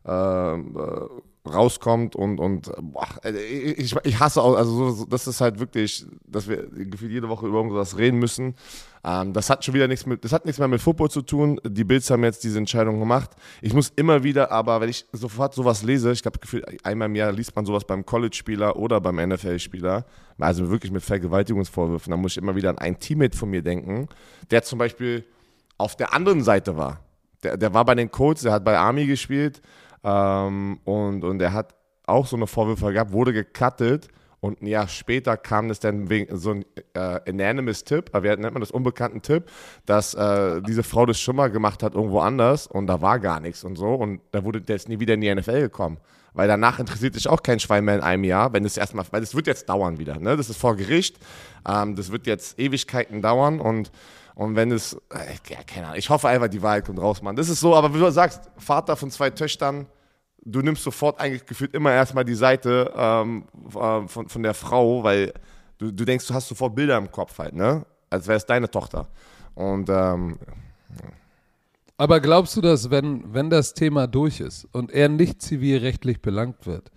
ähm, äh, rauskommt und, und boah, äh, ich, ich hasse auch, also so, so, das ist halt wirklich, dass wir gefühlt jede Woche über irgendwas reden müssen. Ähm, das hat schon wieder nichts mit, das hat nichts mehr mit Football zu tun. Die Bills haben jetzt diese Entscheidung gemacht. Ich muss immer wieder, aber wenn ich sofort sowas lese, ich glaube, gefühlt einmal im Jahr liest man sowas beim College-Spieler oder beim NFL-Spieler, also wirklich mit Vergewaltigungsvorwürfen, dann muss ich immer wieder an einen Teammate von mir denken, der zum Beispiel auf der anderen Seite war. Der, der war bei den Colts, der hat bei Army gespielt ähm, und, und er hat auch so eine Vorwürfe gehabt, wurde gecuttet und ein Jahr später kam es dann wegen so ein äh, anonymous Tipp, äh, wie nennt man das, unbekannten Tipp, dass äh, diese Frau das schon mal gemacht hat irgendwo anders und da war gar nichts und so und da wurde der ist nie wieder in die NFL gekommen. Weil danach interessiert sich auch kein Schwein mehr in einem Jahr, wenn es erstmal, weil es wird jetzt dauern wieder, ne? Das ist vor Gericht, ähm, das wird jetzt Ewigkeiten dauern und und wenn es, äh, keine Ahnung, ich hoffe einfach, die Wahrheit kommt raus, Mann. Das ist so, aber wie du sagst, Vater von zwei Töchtern, du nimmst sofort eigentlich gefühlt immer erstmal die Seite ähm, äh, von, von der Frau, weil du, du denkst, du hast sofort Bilder im Kopf halt, ne? Als wäre es deine Tochter. Und ähm, Aber glaubst du, dass wenn, wenn das Thema durch ist und er nicht zivilrechtlich belangt wird,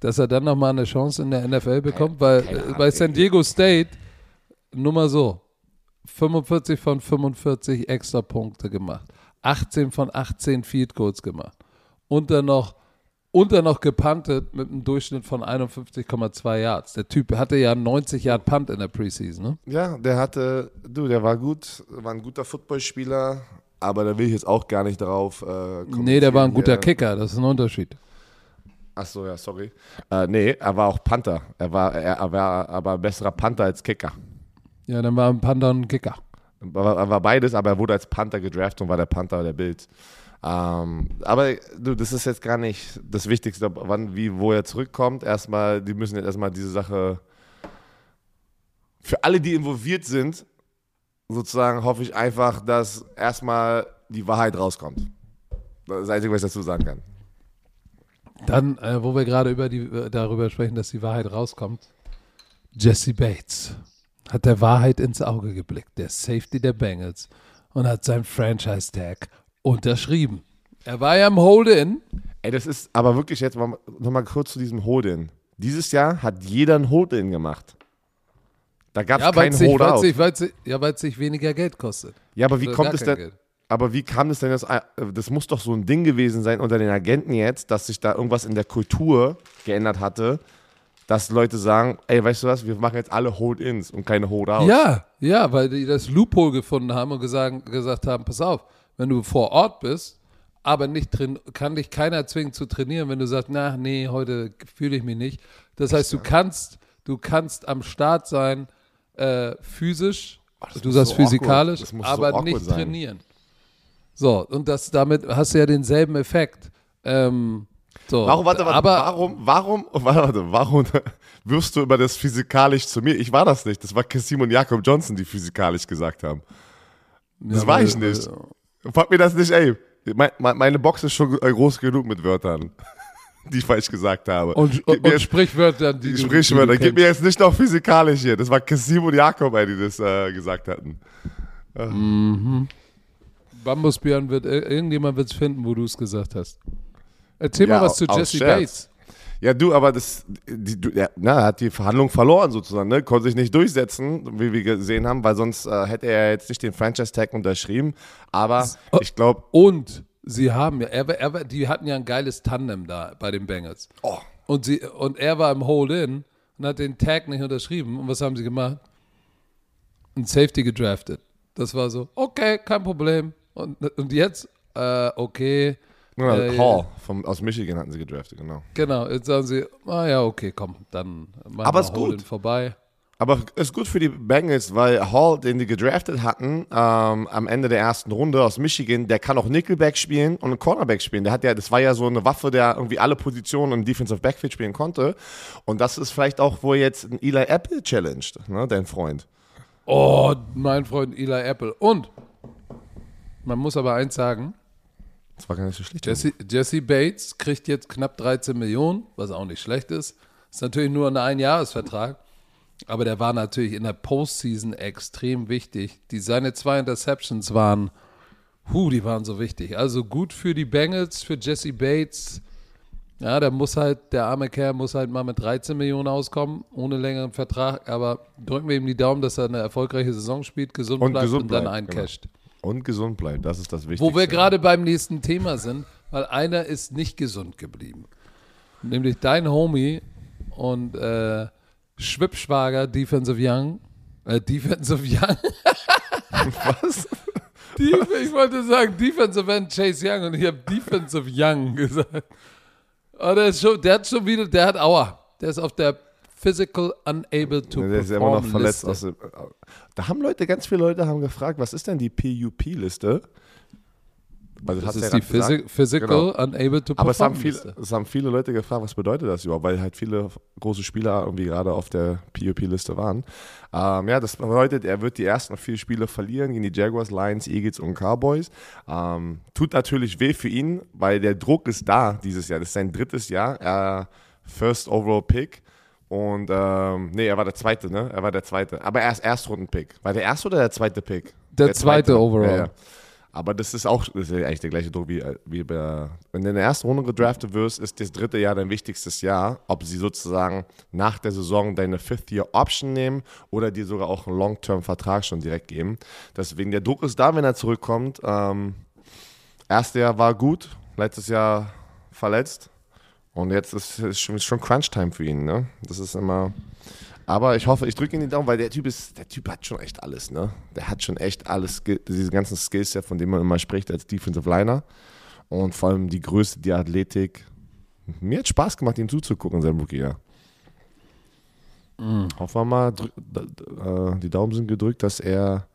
dass er dann nochmal eine Chance in der NFL bekommt? Weil keine äh, bei. San Diego State, nur mal so, 45 von 45 extra Punkte gemacht, 18 von 18 Field Goals gemacht und dann noch, und dann noch gepuntet mit einem Durchschnitt von 51,2 Yards. Der Typ hatte ja 90 Yard Punt in der Preseason, ne? ja, der hatte, du, der war gut, war ein guter Footballspieler, aber da will ich jetzt auch gar nicht drauf. Äh, Nee, der war ein guter. Kicker, das ist ein Unterschied. Ach so, ja, sorry. Äh, nee, er war auch Panther. Er war, er, er war aber ein besserer Panther als Kicker. Ja, dann war ein Panther und ein Kicker. Er war, er war beides, aber er wurde als Panther gedraftet und war der Panther der Bild. Ähm, aber du, das ist jetzt gar nicht das Wichtigste, wann, wie, wo er zurückkommt. Erstmal, die müssen jetzt erstmal diese Sache für alle, die involviert sind, sozusagen hoffe ich einfach, dass erstmal die Wahrheit rauskommt. Das ist das Einzige, was ich dazu sagen kann. Dann, äh, wo wir gerade über die, äh, darüber sprechen, dass die Wahrheit rauskommt. Jesse Bates hat der Wahrheit ins Auge geblickt, der Safety der Bengals, und hat sein Franchise-Tag unterschrieben. Er war ja im Hold-In. Ey, das ist aber wirklich jetzt mal, noch mal kurz zu diesem Hold-In. Dieses Jahr hat jeder ein Hold-In gemacht. Da gab es Ja, weil kein es sich, weil's Hold-Out. ja, weil's sich weniger Geld kostet. Ja, aber wie Oder kommt gar es denn? Geld. Aber wie kam es denn das? Das muss doch so ein Ding gewesen sein unter den Agenten jetzt, dass sich da irgendwas in der Kultur geändert hatte, dass Leute sagen, ey, weißt du was, wir machen jetzt alle Hold-Ins und keine Hold-Outs. Ja, ja, weil die das Loophole gefunden haben und gesagt, gesagt haben, pass auf, wenn du vor Ort bist, aber nicht drin, kann dich keiner zwingen zu trainieren, wenn du sagst, na, nee, heute fühle ich mich nicht. Das heißt, du kannst, du kannst am Start sein, äh, physisch, das du sagst so physikalisch, so aber awkward nicht sein. trainieren. So, und das damit hast du ja denselben Effekt. Ähm, so, Warum, warte, warte, aber warum, warum, warte, warte, warum wirfst du über das physikalisch zu mir? Ich war das nicht. Das war Kassim und Jakob Johnson, die physikalisch gesagt haben. Das Ja, war weil- ich nicht. Frag mir das nicht, ey. Mein, mein, meine Box ist schon äh, groß genug mit Wörtern, die ich falsch gesagt habe. und, und, und jetzt- Sprichwörter, die, die du- Sprichwörter, die du gib mir jetzt nicht noch physikalisch hier. Das war Kassim und Jakob, ey, die das äh, gesagt hatten. Bambusbjörn wird, ir- irgendjemand wird es finden, wo du es gesagt hast. Erzähl Ja, mal was zu Jesse. Bates. Ja, du, aber das, die, du, ja, na, er hat die Verhandlung verloren sozusagen, ne? Konnte sich nicht durchsetzen, wie wir gesehen haben, weil sonst äh, hätte er jetzt nicht den Franchise-Tag unterschrieben. Aber Oh. ich glaube, Und sie haben ja, er, er, die hatten ja ein geiles Tandem da bei den Bengals. oh, Und, sie, und er war im Hold-In und hat den Tag nicht unterschrieben. Und was haben sie gemacht? Ein Safety gedraftet. Das war so, okay, kein Problem. Und, und jetzt, äh, okay. Ja, Äh, Hall vom, aus Michigan hatten sie gedraftet, genau. Genau, jetzt sagen sie, ah ja, okay, komm, dann machen Aber wir ist gut. Vorbei. Aber ist gut für die Bengals, weil Hall, den die gedraftet hatten, ähm, am Ende der ersten Runde aus Michigan, der kann auch Nickelback spielen und einen Cornerback spielen. Der hat ja, das war ja so eine Waffe, der irgendwie alle Positionen im Defensive Backfield spielen konnte. Und das ist vielleicht auch, wo jetzt ein Eli Apple challenged, ne, dein Freund. Oh, mein Freund Eli Apple. Und man muss aber eins sagen, Das war gar nicht so schlecht. Jesse, Jesse Bates kriegt jetzt knapp 13 Millionen, was auch nicht schlecht ist. Ist natürlich nur ein Einjahresvertrag, aber der war natürlich in der Postseason extrem wichtig. Die, seine zwei Interceptions waren, huh, die waren so wichtig. Also gut für die Bengals, für Jesse Bates. Ja, der muss halt, der arme Kerl muss halt mal mit 13 Millionen auskommen, ohne längeren Vertrag. Aber drücken wir ihm die Daumen, dass er eine erfolgreiche Saison spielt, gesund Und bleibt gesund und dann bleibt, genau. Und gesund bleiben, das ist das Wichtigste. Wo wir gerade beim nächsten Thema sind, weil einer ist nicht gesund geblieben. Nämlich dein Homie und äh, Schwippschwager Defensive Young. Äh, Defensive Young. Was? Def ich wollte sagen Defensive End Chase Young und ich habe Defensive Young gesagt. Oh, der, ist schon, der hat schon wieder, der hat Aua. Der ist auf der Physical Unable to Der ist immer noch Perform verletzt. Dem, da haben Leute, ganz viele Leute haben gefragt, was ist denn die PUP-Liste? Also Das hat's ist die. Physi Physical Genau. Unable to Aber es haben, Perform viele, es haben viele Leute gefragt, was bedeutet das überhaupt, weil halt viele große Spieler irgendwie gerade auf der PUP-Liste waren. Ähm, ja, das bedeutet, er wird die ersten vier Spiele verlieren gegen die Jaguars, Lions, Eagles und Cowboys. Ähm, tut natürlich weh für ihn, weil der Druck ist da dieses Jahr. Das ist sein drittes Jahr. Er First Overall Pick. Und ähm, nee, er war der zweite, ne? Er war der zweite. Aber er ist Erstrunden-Pick. War der erste oder der zweite Pick? Der zweite overall. Ja, ja. Aber das ist auch das ist eigentlich der gleiche Druck wie, wie bei, wenn du in der ersten Runde gedraftet wirst, ist das dritte Jahr dein wichtigstes Jahr. Ob sie sozusagen nach der Saison deine Fifth-Year-Option nehmen oder dir sogar auch einen Long-Term-Vertrag schon direkt geben. Deswegen der Druck ist da, wenn er zurückkommt. Ähm, erstes Jahr war gut, letztes Jahr verletzt. Und jetzt ist es schon, schon Crunch-Time für ihn. Ne? Das ist immer. Aber ich hoffe, ich drücke ihn die Daumen, weil der Typ ist, der Typ hat schon echt alles, ne? Der hat schon echt alles, diese ganzen Skills, ja, von denen man immer spricht als Defensive Liner. Und vor allem die Größe, die Athletik. Mir hat Spaß gemacht, ihm zuzugucken in seinem Rookie-Jahr. Hoffen wir mal, drück, äh, die Daumen sind gedrückt, dass er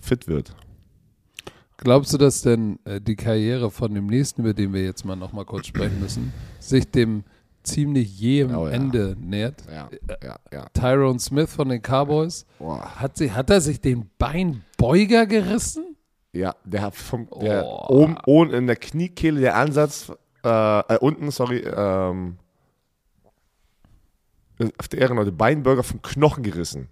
fit wird. Glaubst du, dass denn äh, die Karriere von dem nächsten, über den wir jetzt mal noch mal kurz sprechen müssen, sich dem ziemlich jähem Oh ja. Ende nähert? Ja, ja. Tyrone Smith von den Cowboys, hat, sie, hat er sich den Beinbeuger gerissen? Ja, der hat vom, der Oh. oben, oben in der Kniekehle der Ansatz, äh, äh, unten, sorry, ähm, auf der Ehrenleute, Beinburger vom Knochen gerissen.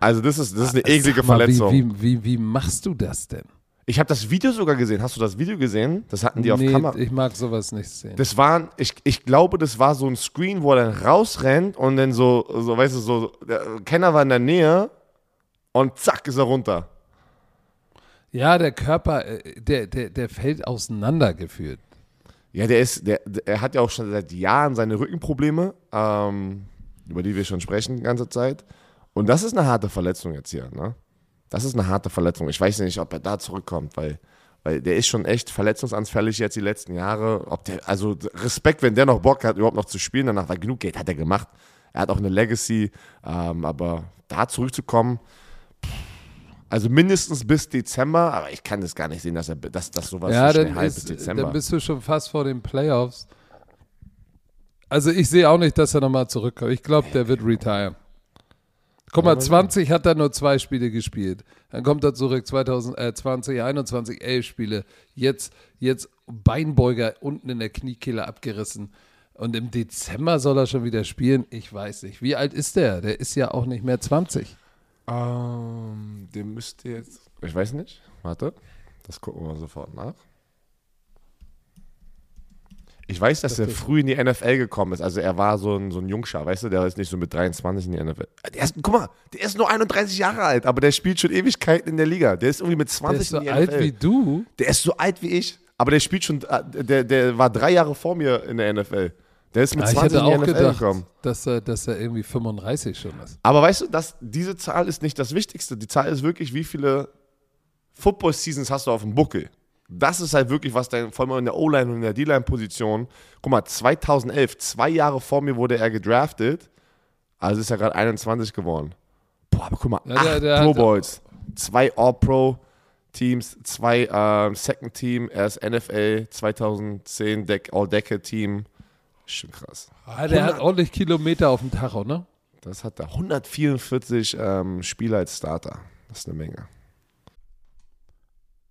Also das ist, das ist eine eklige mal, Verletzung. Wie, wie, wie, wie machst du das denn? Ich habe das Video sogar gesehen. Hast du das Video gesehen? Das hatten die auf nee, Kamera. ich mag sowas nicht sehen. Das waren, ich, ich glaube, das war so ein Screen, wo er dann rausrennt und dann so, so weißt du, so, der Kenner war in der Nähe und zack ist er runter. ja, der Körper, äh, der, der, der fällt auseinandergeführt. Ja, der ist, der, der, er hat ja auch schon seit Jahren seine Rückenprobleme, ähm, über die wir schon sprechen die ganze Zeit. Und das ist eine harte Verletzung jetzt hier, ne? Das ist eine harte Verletzung. Ich weiß nicht, ob er da zurückkommt, weil, weil der ist schon echt verletzungsanfällig jetzt die letzten Jahre. Ob der, also Respekt, wenn der noch Bock hat, überhaupt noch zu spielen danach, weil genug Geld hat er gemacht. Er hat auch eine Legacy, ähm, aber da zurückzukommen, also mindestens bis Dezember, aber ich kann das gar nicht sehen, dass er, dass, dass sowas ja, so schnell halt bis ist, Dezember. dann bist du schon fast vor den Playoffs. Also ich sehe auch nicht, dass er nochmal zurückkommt. Ich glaube, der wird retiren. Guck mal, 20 hat er nur zwei Spiele gespielt. Dann kommt er zurück 2020, 21, elf Spiele. Jetzt, jetzt Beinbeuger unten in der Kniekehle abgerissen. Und im Dezember soll er schon wieder spielen. Ich weiß nicht. Wie alt ist der? Der ist ja auch nicht mehr 20. Ähm, der müsste jetzt. Ich weiß nicht. Warte. Das gucken wir sofort nach. Ich weiß, dass er früh in die NFL gekommen ist. Also er war so ein, so ein Jungscher, weißt du, der ist nicht so mit 23 in die NFL. Der ist, guck mal, der ist nur 31 Jahre alt, aber der spielt schon Ewigkeiten in der Liga. Der ist irgendwie mit 20 Der ist so in die alt NFL. wie du. der ist so alt wie ich, aber der spielt schon, äh, der, der war drei Jahre vor mir in der NFL. Der ist mit Ja, ich 20 hätte in die auch NFL gedacht, gekommen. dass er, dass er irgendwie 35 schon ist. Aber weißt du, dass diese Zahl ist nicht das Wichtigste. Die Zahl ist wirklich, wie viele Football-Seasons hast du auf dem Buckel. Das ist halt wirklich, was dein, vor allem in der O-Line und in der D-Line-Position. Guck mal, 2011, zwei Jahre vor mir wurde er gedraftet. Also ist er gerade 21 geworden. Boah, aber guck mal, Ja, der- der Pro Bowls, zwei All-Pro-Teams, zwei ähm, Second Team, er ist NFL 2010 Deck, All-Decade-Team. Schon krass. Ah, der hat ordentlich Kilometer auf dem Tacho, ne? Das hat er. 144 ähm, Spieler als Starter. Das ist eine Menge.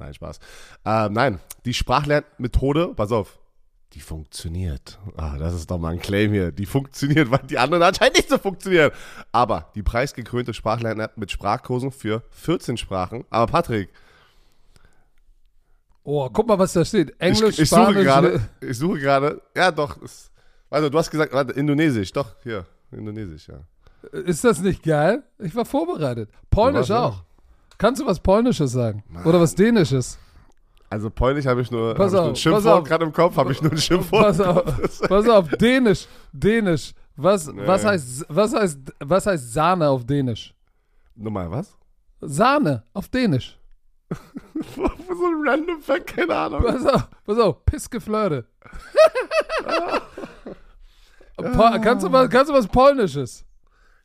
Nein, Spaß. Ähm, nein, die Sprachlernmethode, pass auf, die funktioniert. Ah, das ist doch mal ein Claim hier. Die funktioniert, weil die anderen anscheinend nicht so funktionieren. Aber die preisgekrönte Sprachlern-App mit Sprachkursen für 14 Sprachen. Aber Patrick, Oh, guck mal, was da steht. Englisch, ich, ich suche Spanisch. gerade, ich suche gerade, ja doch, ist, also du hast gesagt, warte, Indonesisch, doch, hier, Indonesisch, ja. Ist das nicht geil? Ich war vorbereitet. Polnisch auch. Kannst du was Polnisches sagen? Oder was Dänisches? Also Polnisch habe ich nur, hab ich nur ein Schimpfwort gerade im Kopf, habe ich nur ein Schimpfwort. Pass auf, pass auf, Dänisch, Dänisch. Was, was, Nee. heißt, was, heißt, was heißt Sahne auf Dänisch? Nochmal, was? Sahne auf Dänisch. so ein random Fact, keine Ahnung. Pass auf, pass auf, Pissgeflirte. Kannst, du was, kannst du was Polnisches?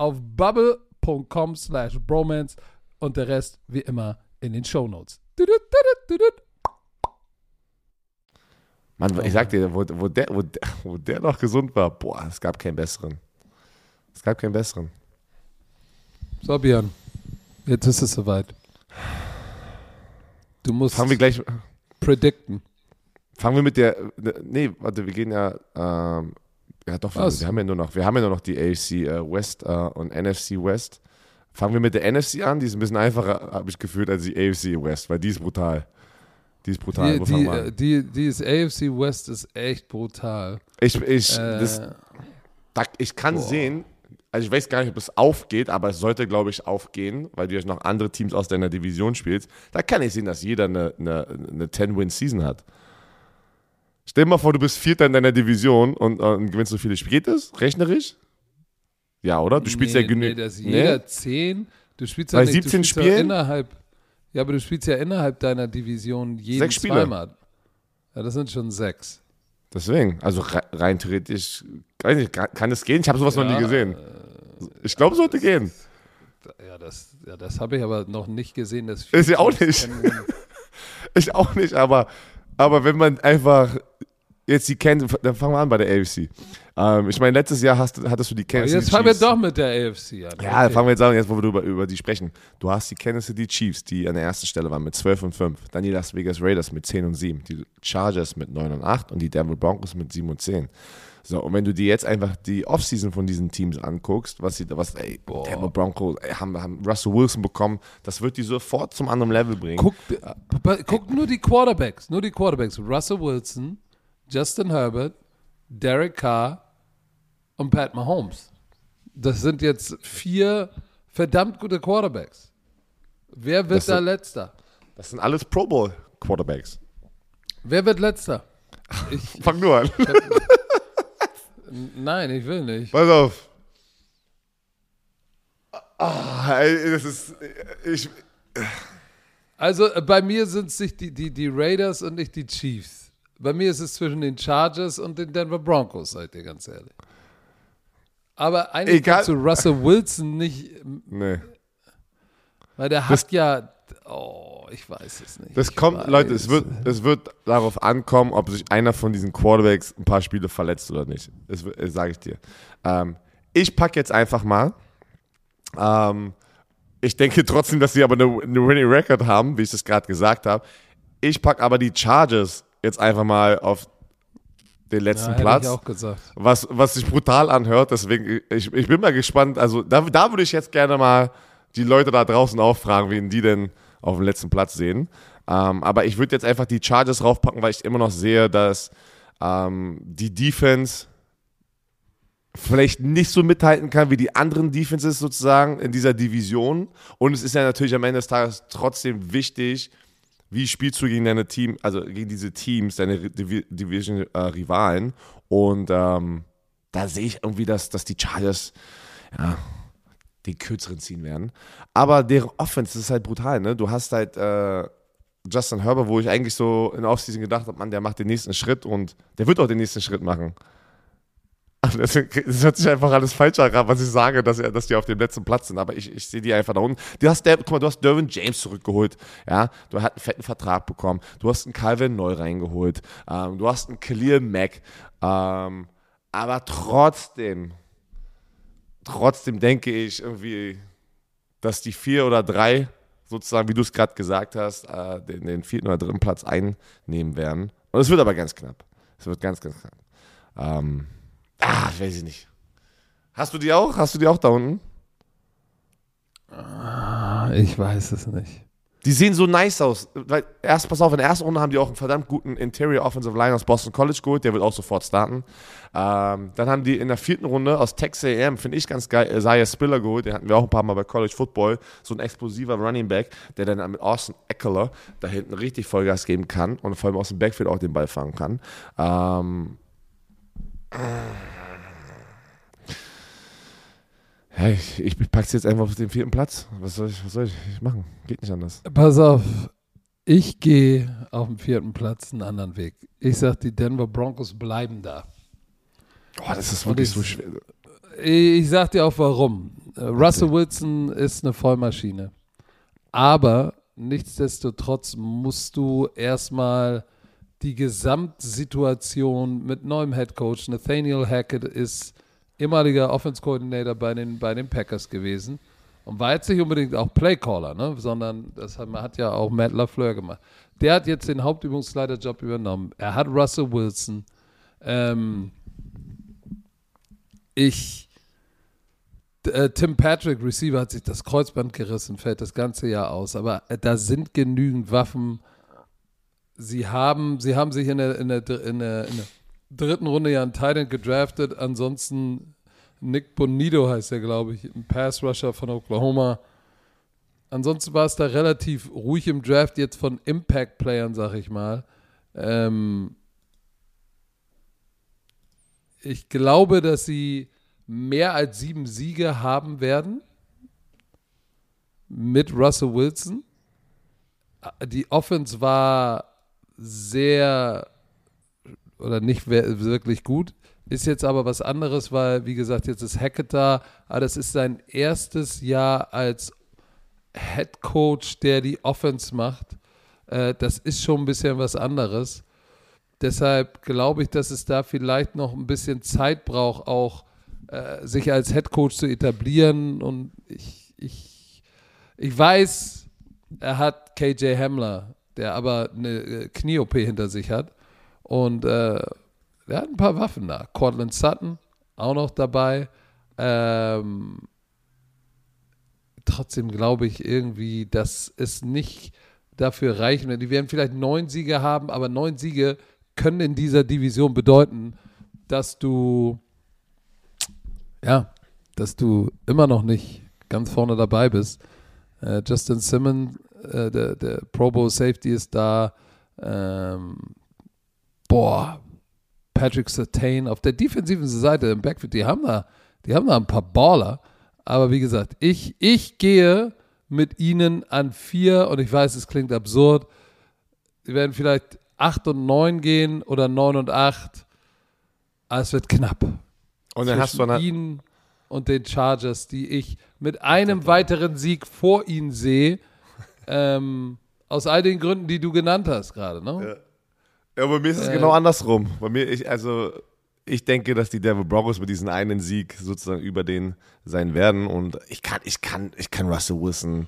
auf bubble.com slash bromance und der Rest wie immer in den Shownotes. Mann, ich sag dir, wo, wo, der, wo, der, wo der noch gesund war, boah, es gab keinen besseren. Es gab keinen besseren. So, Björn, jetzt ist es soweit. Du musst Fangen wir gleich, predikten. fangen wir mit der, nee, warte, wir gehen ja, ähm, ja doch, Was? wir haben ja nur noch, wir haben ja nur noch die AFC äh, West äh, und NFC West. Fangen wir mit der NFC an, die ist ein bisschen einfacher, habe ich gefühlt, als die AFC West, weil die ist brutal. Die ist brutal. Die, die, äh, die, die ist AFC West ist echt brutal. Ich, ich, Äh, das, da, ich kann Boah. sehen, also ich weiß gar nicht, ob es aufgeht, aber es sollte, glaube ich, aufgehen, weil du jetzt noch andere Teams aus deiner Division spielst. Da kann ich sehen, dass jeder eine, eine, eine 10-Win-Season hat. Stell dir mal vor, du bist Vierter in deiner Division und, äh, und gewinnst so viele Spiele. Geht es? Rechnerisch? Ja, oder? Du spielst nee, ja genügend. Nee, das ist Nee? jeder 10. Du spielst ja Bei nicht, 17 du spielst ja Spielen? innerhalb. Ja, aber du spielst ja innerhalb deiner Division jeden Sechs Spiele. zweimal. Ja, das sind schon sechs. Deswegen, also re- rein theoretisch, nicht, kann, es gehen? Ich habe sowas noch nie Ja, gesehen. Ich glaube, es sollte gehen. Ja, das, ja, das habe ich aber noch nicht gesehen. Das Ist ja auch nicht. Ich auch nicht, aber, aber wenn man einfach jetzt die kennt, dann fangen wir an bei der AFC. Ähm, ich meine, letztes Jahr hast, hattest du die Kansas jetzt City fangen wir Chiefs. doch mit der AFC an. Ja, Okay. fangen wir jetzt an, jetzt wo wir über, über die sprechen. Du hast die Kansas City Chiefs, die an der ersten Stelle waren mit 12 und 5. Dann die Las Vegas Raiders mit 10 und 7. Die Chargers mit 9 und 8 und die Denver Broncos mit 7 und 10. So, und wenn du dir jetzt einfach die Offseason von diesen Teams anguckst, was sie, was, ey, Denver Broncos ey, haben, haben Russell Wilson bekommen, das wird die sofort zum anderen Level bringen. Guck, äh, guck nur die Quarterbacks, nur die Quarterbacks. Russell Wilson, Justin Herbert, Derek Carr und Pat Mahomes. Das sind jetzt vier verdammt gute Quarterbacks. Wer wird Das da sind- letzter? Das sind alles Pro Bowl Quarterbacks. Wer wird letzter? Ich, Fang nur an. Nein, ich will nicht. Pass auf. Ah, ey, das ist, ich, Also äh, bei mir sind es nicht die, die, die Raiders und nicht die Chiefs. Bei mir ist es zwischen den Chargers und den Denver Broncos, seid ihr ganz ehrlich. Aber eigentlich Egal. kannst du Russell Wilson nicht, nee. weil der hat ja, oh, ich weiß es nicht. Das kommt, Leute, es wird, es wird darauf ankommen, ob sich einer von diesen Quarterbacks ein paar Spiele verletzt oder nicht. Das, das sage ich dir. Ähm, ich packe jetzt einfach mal. Ähm, ich denke trotzdem, dass sie aber eine, eine Winning Record haben, wie ich das gerade gesagt habe. Ich packe aber die Chargers jetzt einfach mal auf den ja, letzten hätte Platz. ich auch gesagt. was, was sich brutal anhört. Deswegen, ich, ich bin mal gespannt. Also da, da würde ich jetzt gerne mal die Leute da draußen auffragen, wen die denn auf dem letzten Platz sehen. Ähm, aber ich würde jetzt einfach die Chargers raufpacken, weil ich immer noch sehe, dass ähm, die Defense vielleicht nicht so mithalten kann wie die anderen Defenses sozusagen in dieser Division. Und es ist ja natürlich am Ende des Tages trotzdem wichtig, wie spielst du gegen deine Team, also gegen diese Teams, deine Divi- Division-Rivalen. Und ähm, da sehe ich irgendwie, dass, dass die Chargers ja, den kürzeren ziehen werden. Aber deren Offense ist halt brutal, ne? Du hast halt äh, Justin Herbert, wo ich eigentlich so in der Offseason gedacht habe, Mann, der macht den nächsten Schritt und der wird auch den nächsten Schritt machen. Aber Das, hört sich einfach alles falsch an, was ich sage, dass, dass die auf dem letzten Platz sind. Aber ich, ich sehe die einfach da unten. Du hast, der, guck mal, du hast Derwin James zurückgeholt. Ja, du hast einen fetten Vertrag bekommen. Du hast einen Calvin neu reingeholt. Ähm, du hast einen Khalil Mack. Ähm, aber trotzdem, trotzdem denke ich irgendwie, dass die vier oder drei, sozusagen, wie du es gerade gesagt hast, äh, den, den vierten oder dritten Platz einnehmen werden. Und es wird aber ganz knapp. Es wird ganz, ganz knapp. Ähm, ah, weiß ich nicht. Hast du die auch? Hast du die auch da unten? Ah, Ich weiß es nicht. Die sehen so nice aus. Erst, pass auf, in der ersten Runde haben die auch einen verdammt guten Interior Offensive Line aus Boston College geholt. Der wird auch sofort starten. Ähm, dann haben die in der vierten Runde aus Texas A&M, finde ich ganz geil, Isaiah Spiller geholt. Den hatten wir auch ein paar Mal bei College Football. So ein explosiver Running Back, der dann mit Austin Eckler da hinten richtig Vollgas geben kann und vor allem aus dem Backfield auch den Ball fangen kann. Ähm, ja, ich, ich pack's jetzt einfach auf den vierten Platz. Was soll ich, was soll ich machen? Geht nicht anders. Pass auf, ich gehe auf dem vierten Platz einen anderen Weg. Ich sag, die Denver Broncos bleiben da. Oh, das ist wirklich ich- so schwer. Ich sag dir auch warum. Äh, Russell Wilson ist eine Vollmaschine. Aber nichtsdestotrotz musst du erstmal die Gesamtsituation mit neuem Head Coach. Nathaniel Hackett ist ehemaliger Offense Coordinator bei den, bei den Packers gewesen und war jetzt nicht unbedingt auch Playcaller, ne? sondern das hat, hat ja auch Matt LaFleur gemacht. Der hat jetzt den Hauptübungsleiterjob übernommen. Er hat Russell Wilson. Ähm, ich äh, Tim Patrick, Receiver, hat sich das Kreuzband gerissen, fällt das ganze Jahr aus. Aber äh, da sind genügend Waffen. Sie haben, sie haben sich in der, in der, in der, in der dritten Runde ja einen Titan gedraftet. Ansonsten Nick Bonito heißt er, glaube ich, ein Pass-Rusher von Oklahoma. Ansonsten war es da relativ ruhig im Draft, jetzt von Impact-Playern, sag ich mal. Ähm, ich glaube, dass sie mehr als sieben Siege haben werden mit Russell Wilson. die Offense war sehr oder nicht wirklich gut. Ist jetzt aber was anderes, weil, wie gesagt, jetzt ist Hackett da. Aber das ist sein erstes Jahr als Head Coach, der die Offense macht. Äh, das ist schon ein bisschen was anderes. Deshalb glaube ich, dass es da vielleicht noch ein bisschen Zeit braucht, auch äh, sich als Head Coach zu etablieren. Und ich, ich, ich weiß, er hat KJ Hamler, der aber eine äh, Knie-OP hinter sich hat. Und äh, er hat ein paar Waffen da. Cortland Sutton auch noch dabei. Ähm, trotzdem glaube ich irgendwie, dass es nicht dafür reichen wird. Die werden vielleicht neun Siege haben, aber neun Siege können in dieser Division bedeuten, dass du ja, dass du immer noch nicht ganz vorne dabei bist. Äh, Justin Simmons, äh, der, der Pro Bowl Safety ist da. Ähm, boah, Patrick Sertain auf der defensiven Seite im Backfield, die haben da, die haben da ein paar Baller. Aber wie gesagt, ich, ich gehe mit ihnen an vier und ich weiß, es klingt absurd. Sie werden vielleicht acht und neun gehen oder neun und acht. Aber es wird knapp. Und dann hast du dann ihnen und den Chargers, die ich mit einem weiteren Sieg vor ihnen sehe. Ähm, aus all den Gründen, die du genannt hast gerade, ne? Ja. Ja, bei mir ist es äh, genau andersrum. Bei mir, ich, also ich denke, dass die Denver Broncos mit diesem einen Sieg sozusagen über den sein werden. Und ich kann, ich kann, ich kann Russell Wilson.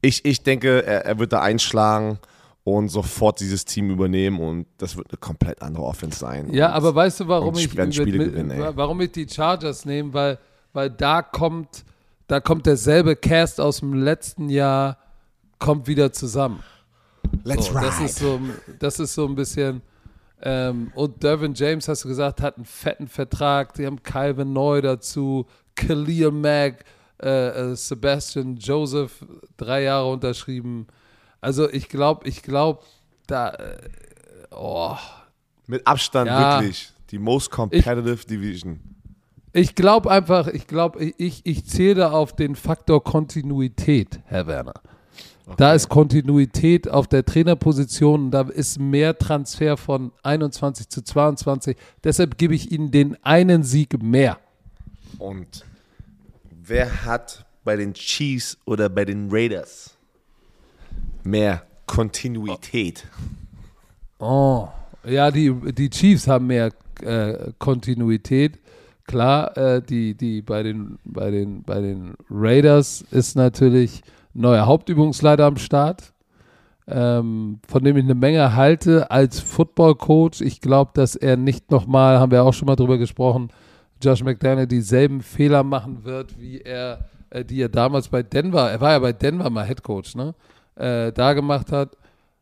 Ich, ich denke, er, er wird da einschlagen und sofort dieses Team übernehmen und das wird eine komplett andere Offense sein. Ja, aber weißt du, warum ich, mit, gewinnen, warum ich die Chargers nehme? Weil, weil da kommt, da kommt derselbe Cast aus dem letzten Jahr, kommt wieder zusammen. Let's so, ride. Das ist so, das ist so ein bisschen ähm, und Dervin James, hast du gesagt, hat einen fetten Vertrag. Die haben Calvin Neu dazu, Khalil Mack, äh, äh, Sebastian Joseph, drei Jahre unterschrieben. Also ich glaube, ich glaube, da, äh, oh. Mit Abstand ja, wirklich die most competitive ich, Division. Ich glaube einfach, ich glaube, ich, ich zähle auf den Faktor Kontinuität, Herr Werner. Okay. Da ist Kontinuität auf der Trainerposition, da ist mehr Transfer von 21 zu 22. Deshalb gebe ich Ihnen den einen Sieg mehr. Und wer hat bei den Chiefs oder bei den Raiders mehr Kontinuität? Oh, ja, die, die Chiefs haben mehr äh, Kontinuität. Klar, äh, die, die bei den, bei, den, bei den Raiders ist natürlich neuer Hauptübungsleiter am Start, ähm, von dem ich eine Menge halte als Football-Coach. Ich glaube, dass er nicht nochmal, haben wir auch schon mal drüber gesprochen, Josh McDaniel dieselben Fehler machen wird, wie er, äh, die er damals bei Denver, er war ja bei Denver mal Head Coach, ne? Äh, da gemacht hat.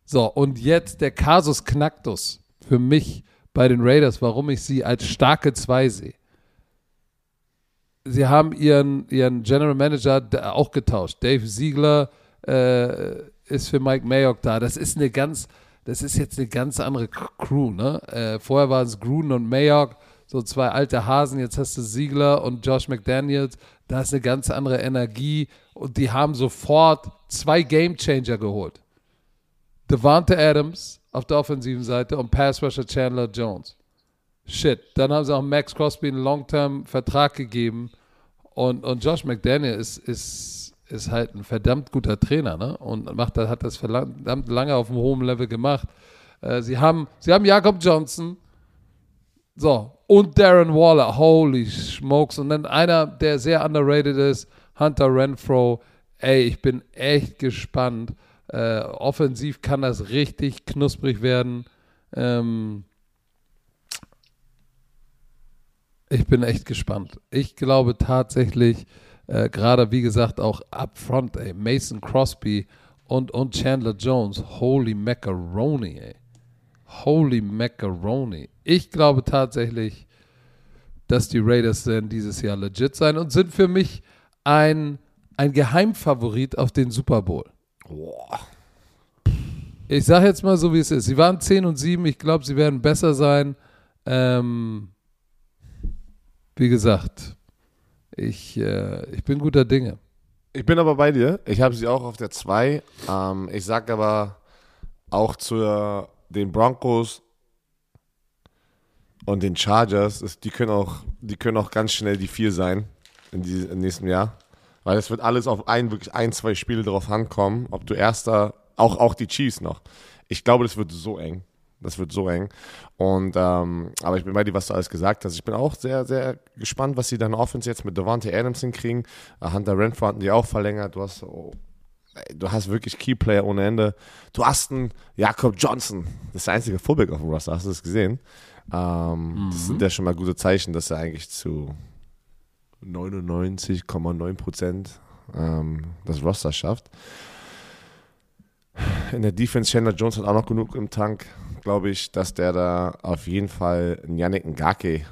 So, und jetzt der Kasus Knacktus für mich bei den Raiders, warum ich sie als starke Zwei sehe sie haben ihren, ihren General Manager auch getauscht. Dave Ziegler äh, ist für Mike Mayock da. Das ist eine ganz, das ist jetzt eine ganz andere Crew. Ne? Äh, vorher waren es Gruden und Mayock, so zwei alte Hasen. Jetzt hast du Ziegler und Josh McDaniels. Da ist eine ganz andere Energie und die haben sofort zwei Game Changer geholt. Devante Adams auf der offensiven Seite und Pass Rusher Chandler Jones. Shit. Dann haben sie auch Max Crosby einen Long-Term-Vertrag gegeben. Und, und Josh McDaniel ist, ist, ist halt ein verdammt guter Trainer, ne? Und macht, hat das verdammt lange auf einem hohen Level gemacht. Äh, sie, haben, sie haben Jakob Johnson. So. Und Darren Waller. Holy smokes. Und dann einer, der sehr underrated ist, Hunter Renfro. Ey, ich bin echt gespannt. Äh, offensiv kann das richtig knusprig werden. Ähm, Ich bin echt gespannt. Ich glaube tatsächlich, äh, gerade wie gesagt, auch upfront, ey, Mason Crosby und, und Chandler Jones, holy macaroni, ey. Holy macaroni. Ich glaube tatsächlich, dass die Raiders werden dieses Jahr legit sein und sind für mich ein, ein Geheimfavorit auf den Super Bowl. Boah. Ich sage jetzt mal so, wie es ist. Sie waren 10 und 7. Ich glaube, sie werden besser sein. Ähm, wie gesagt, ich, äh, ich bin guter Dinge. Ich bin aber bei dir. Ich habe sie auch auf der 2. Ähm, ich sage aber auch zu den Broncos und den Chargers, die, können auch, die können auch ganz schnell die 4 sein in diesem im nächsten Jahr. Weil es wird alles auf ein, wirklich ein, zwei Spiele drauf ankommen, ob du erster, auch, auch die Chiefs noch. Ich glaube, das wird so eng. Das wird so eng. Und ähm, aber ich bin bei dir, was du alles gesagt hast. Ich bin auch sehr, sehr gespannt, was sie dann Offense jetzt mit Devante Adams hinkriegen. Uh, Hunter Renfro hatten die auch verlängert. Du hast, oh, du hast wirklich Keyplayer ohne Ende. Du hast einen Jakob Johnson. Das ist der einzige Fullback auf dem Roster. Hast du das gesehen? Ähm, mhm. Das sind ja schon mal gute Zeichen, dass er eigentlich zu 99,9 Prozent ähm, das Roster schafft. In der Defense, Chandler Jones hat auch noch genug im Tank glaube ich, dass der da auf jeden Fall Yannick Ngake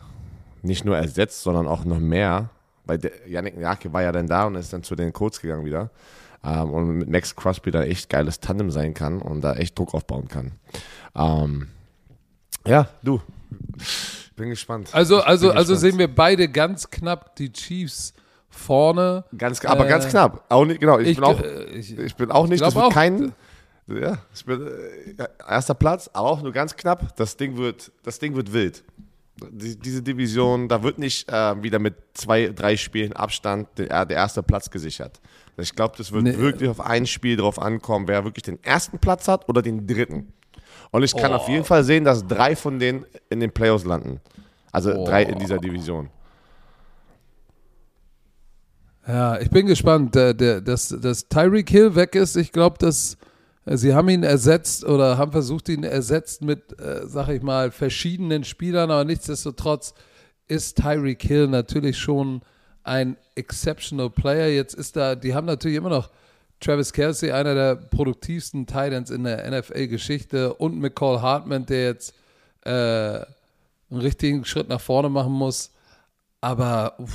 nicht nur ersetzt, sondern auch noch mehr. Weil der, Yannick Ngake war ja dann da und ist dann zu den Colts gegangen wieder. Ähm, und mit Max Crosby da echt geiles Tandem sein kann und da echt Druck aufbauen kann. Ähm, ja, du. Bin gespannt. Also, also, also sehen wir beide ganz knapp die Chiefs vorne. Ganz, aber äh, ganz knapp. Auch nicht, genau. Ich, ich bin auch, äh, ich, ich bin auch nicht, das wird auch, kein ja, ich bin äh, erster Platz, aber auch nur ganz knapp. Das Ding wird, das Ding wird wild. Die, diese Division, da wird nicht äh, wieder mit zwei, drei Spielen Abstand der, der erste Platz gesichert. Ich glaube, das wird nee. wirklich auf ein Spiel drauf ankommen, wer wirklich den ersten Platz hat oder den dritten. Und ich kann oh. auf jeden Fall sehen, dass drei von denen in den Playoffs landen. Also oh. drei in dieser Division. Ja, ich bin gespannt, der, der, dass, dass Tyreek Hill weg ist. Ich glaube, dass Sie haben ihn ersetzt oder haben versucht, ihn ersetzt mit, äh, sag ich mal, verschiedenen Spielern, aber nichtsdestotrotz ist Tyreek Hill natürlich schon ein exceptional Player. Jetzt ist da, die haben natürlich immer noch Travis Kelsey, einer der produktivsten Titans in der NFL-Geschichte und McCall Hartman, der jetzt äh, einen richtigen Schritt nach vorne machen muss. Aber uff,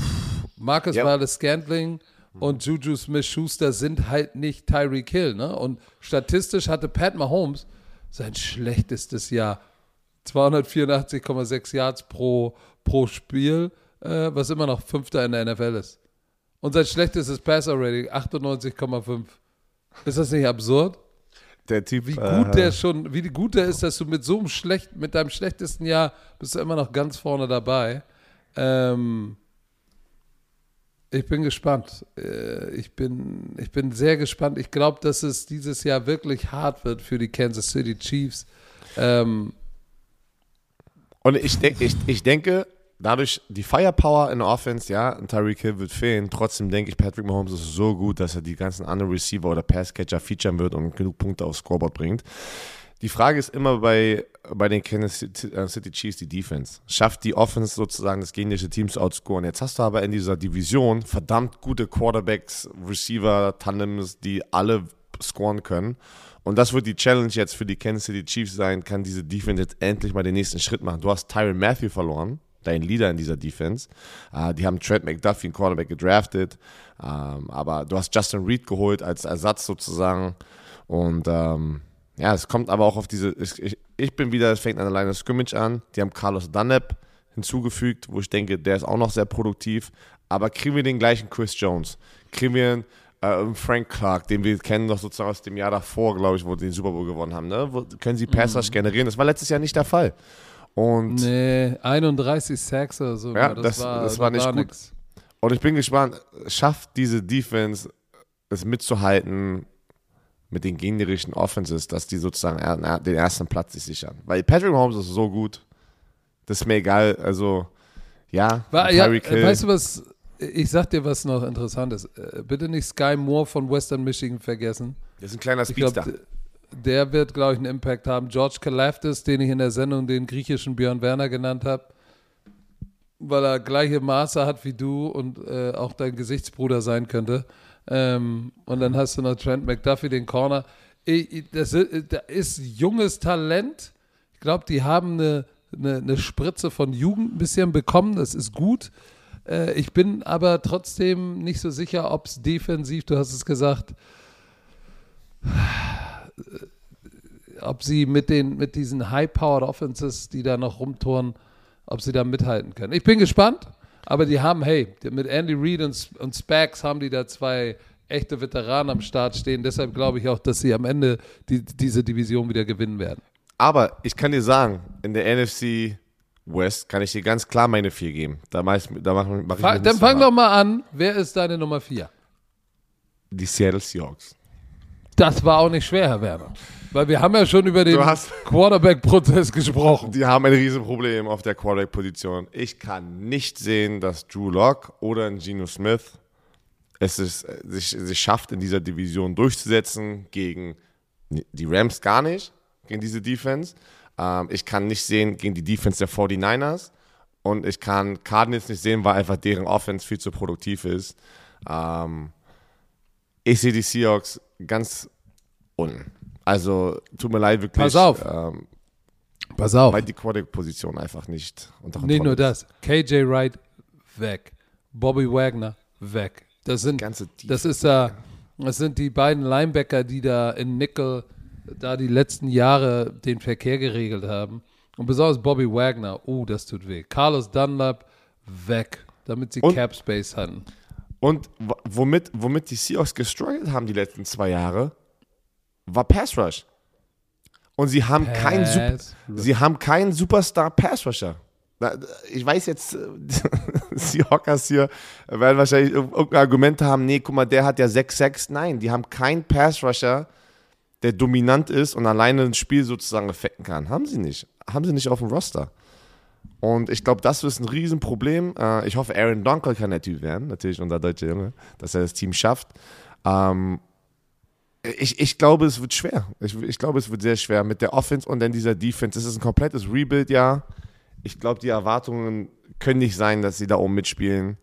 Marcus yep. Wallace Scantling und Juju Smith-Schuster sind halt nicht Tyreek Hill. Ne? Und statistisch hatte Pat Mahomes sein schlechtestes Jahr. 284,6 Yards pro, pro Spiel, äh, was immer noch Fünfter in der NFL ist. Und sein schlechtestes Passer-Rating 98,5. Ist das nicht absurd? Der Typ, wie gut äh, der schon, wie gut der ist, dass du mit so einem schlecht, mit deinem schlechtesten Jahr bist du immer noch ganz vorne dabei. Ähm, ich bin gespannt. Äh, ich bin, ich bin sehr gespannt. Ich glaube, dass es dieses Jahr wirklich hart wird für die Kansas City Chiefs. Ähm und ich, denk, ich, ich denke, dadurch die Firepower in der Offense, ja, Tyreek Hill wird fehlen. Trotzdem denke ich, Patrick Mahomes ist so gut, dass er die ganzen anderen Receiver oder Passcatcher featuren wird und genug Punkte aufs Scoreboard bringt. Die Frage ist immer bei, bei den Kansas äh, City Chiefs die Defense. Schafft die Offense sozusagen das gegnerische Team zu outscoren? Jetzt hast du aber in dieser Division verdammt gute Quarterbacks, Receiver, Tandems, die alle scoren können. Und das wird die Challenge jetzt für die Kansas City Chiefs sein, kann diese Defense jetzt endlich mal den nächsten Schritt machen. Du hast Tyron Matthew verloren, dein Leader in dieser Defense. Uh, die haben Trent McDuffie, einen Quarterback, gedraftet. Um, ähm, aber du hast Justin Reed geholt als Ersatz sozusagen. Und um, ähm, ja, es kommt aber auch auf diese. Ich, ich bin wieder, es fängt an der Line of Scrimmage an. Die haben Carlos Dunlap hinzugefügt, wo ich denke, der ist auch noch sehr produktiv. Aber kriegen wir den gleichen Chris Jones? Kriegen wir einen äh, Frank Clark, den wir kennen noch sozusagen aus dem Jahr davor, glaube ich, wo die den Super Bowl gewonnen haben. Ne? Wo, können sie Passers mhm. generieren? Das war letztes Jahr nicht der Fall. Und nee, 31 Sacks oder so. Ja, das, das, war, das war nicht gut. Nix. Und ich bin gespannt, schafft diese Defense es mitzuhalten mit den gegnerischen Offenses, dass die sozusagen den ersten Platz sich sichern. Weil Patrick Mahomes ist so gut, das ist mir egal. Also, ja, War, ja weißt du was, ich sag dir was noch Interessantes. Äh, bitte nicht Sky Moore von Western Michigan vergessen. Das ist ein kleiner Speedster. Glaub, der wird, glaube ich, einen Impact haben. George Kalafdis, den ich in der Sendung den griechischen Björn Werner genannt habe, weil er gleiche Maße hat wie du und äh, auch dein Gesichtsbruder sein könnte. Ähm, und dann hast du noch Trent McDuffie, den Corner. Das ist junges Talent. Ich glaube, die haben eine, eine, eine, Spritze von Jugend ein bisschen bekommen. Das ist gut. Äh, ich bin aber trotzdem nicht so sicher, ob es defensiv, du hast es gesagt, ob sie mit, den, mit diesen High-Powered Offenses, die da noch rumtouren, ob sie da mithalten können. Ich bin gespannt. Aber die haben, hey, mit Andy Reid und, und Spags haben die da zwei echte Veteranen am Start stehen. Deshalb glaube ich auch, dass sie am Ende die, diese Division wieder gewinnen werden. Aber ich kann dir sagen, in der NFC West kann ich dir ganz klar meine vier geben. Da mach ich, da mach, mach ich dann fang von doch mal an. Wer ist deine Nummer vier? Die Seattle Seahawks. Das war auch nicht schwer, Herr Werner. Weil wir haben ja schon über den Quarterback-Prozess gesprochen. Die haben ein Riesenproblem auf der Quarterback-Position. Ich kann nicht sehen, dass Drew Lock oder ein Geno Smith es ist, äh, sich, sich schafft, in dieser Division durchzusetzen gegen die Rams gar nicht, gegen diese Defense. Ähm, ich kann nicht sehen gegen die Defense der 49ers. Und ich kann Cardinals nicht sehen, weil einfach deren Offense viel zu produktiv ist. Ähm, ich sehe die Seahawks ganz unten. Also, tut mir leid, wirklich. Pass auf. Ähm, Pass auf. weil die Quarterback-Position einfach nicht unter Nicht nur Kontrolle das. KJ Wright weg. Bobby Wagner weg. Das sind, das ist da, das sind die beiden Linebacker, die da in Nickel da die letzten Jahre den Verkehr geregelt haben. Und besonders Bobby Wagner, oh, das tut weh. Carlos Dunlap weg, damit sie Und- Cap Space hatten. Und womit, womit die Seahawks gestruggelt haben die letzten zwei Jahre, war Pass Rush. Und sie haben keinen Super, sie haben keinen Superstar Pass Rusher. Ich weiß jetzt, äh, Seahawkers hier werden wahrscheinlich irg- irgendein Argument haben, nee, guck mal, der hat ja 6-6. Nein, die haben keinen Pass Rusher, der dominant ist und alleine ein Spiel sozusagen effekten kann. Haben sie nicht. Haben sie nicht auf dem Roster. Und ich glaube, das ist ein Riesenproblem. Äh, Ich hoffe, Aaron Donker kann der Typ werden, natürlich unser deutscher Junge, dass er das Team schafft. Ähm, ich, ich glaube, es wird schwer. Ich, ich glaube, es wird sehr schwer mit der Offense und dann dieser Defense. Es ist ein komplettes Rebuild-Jahr. Ich glaube, die Erwartungen können nicht sein, dass sie da oben mitspielen.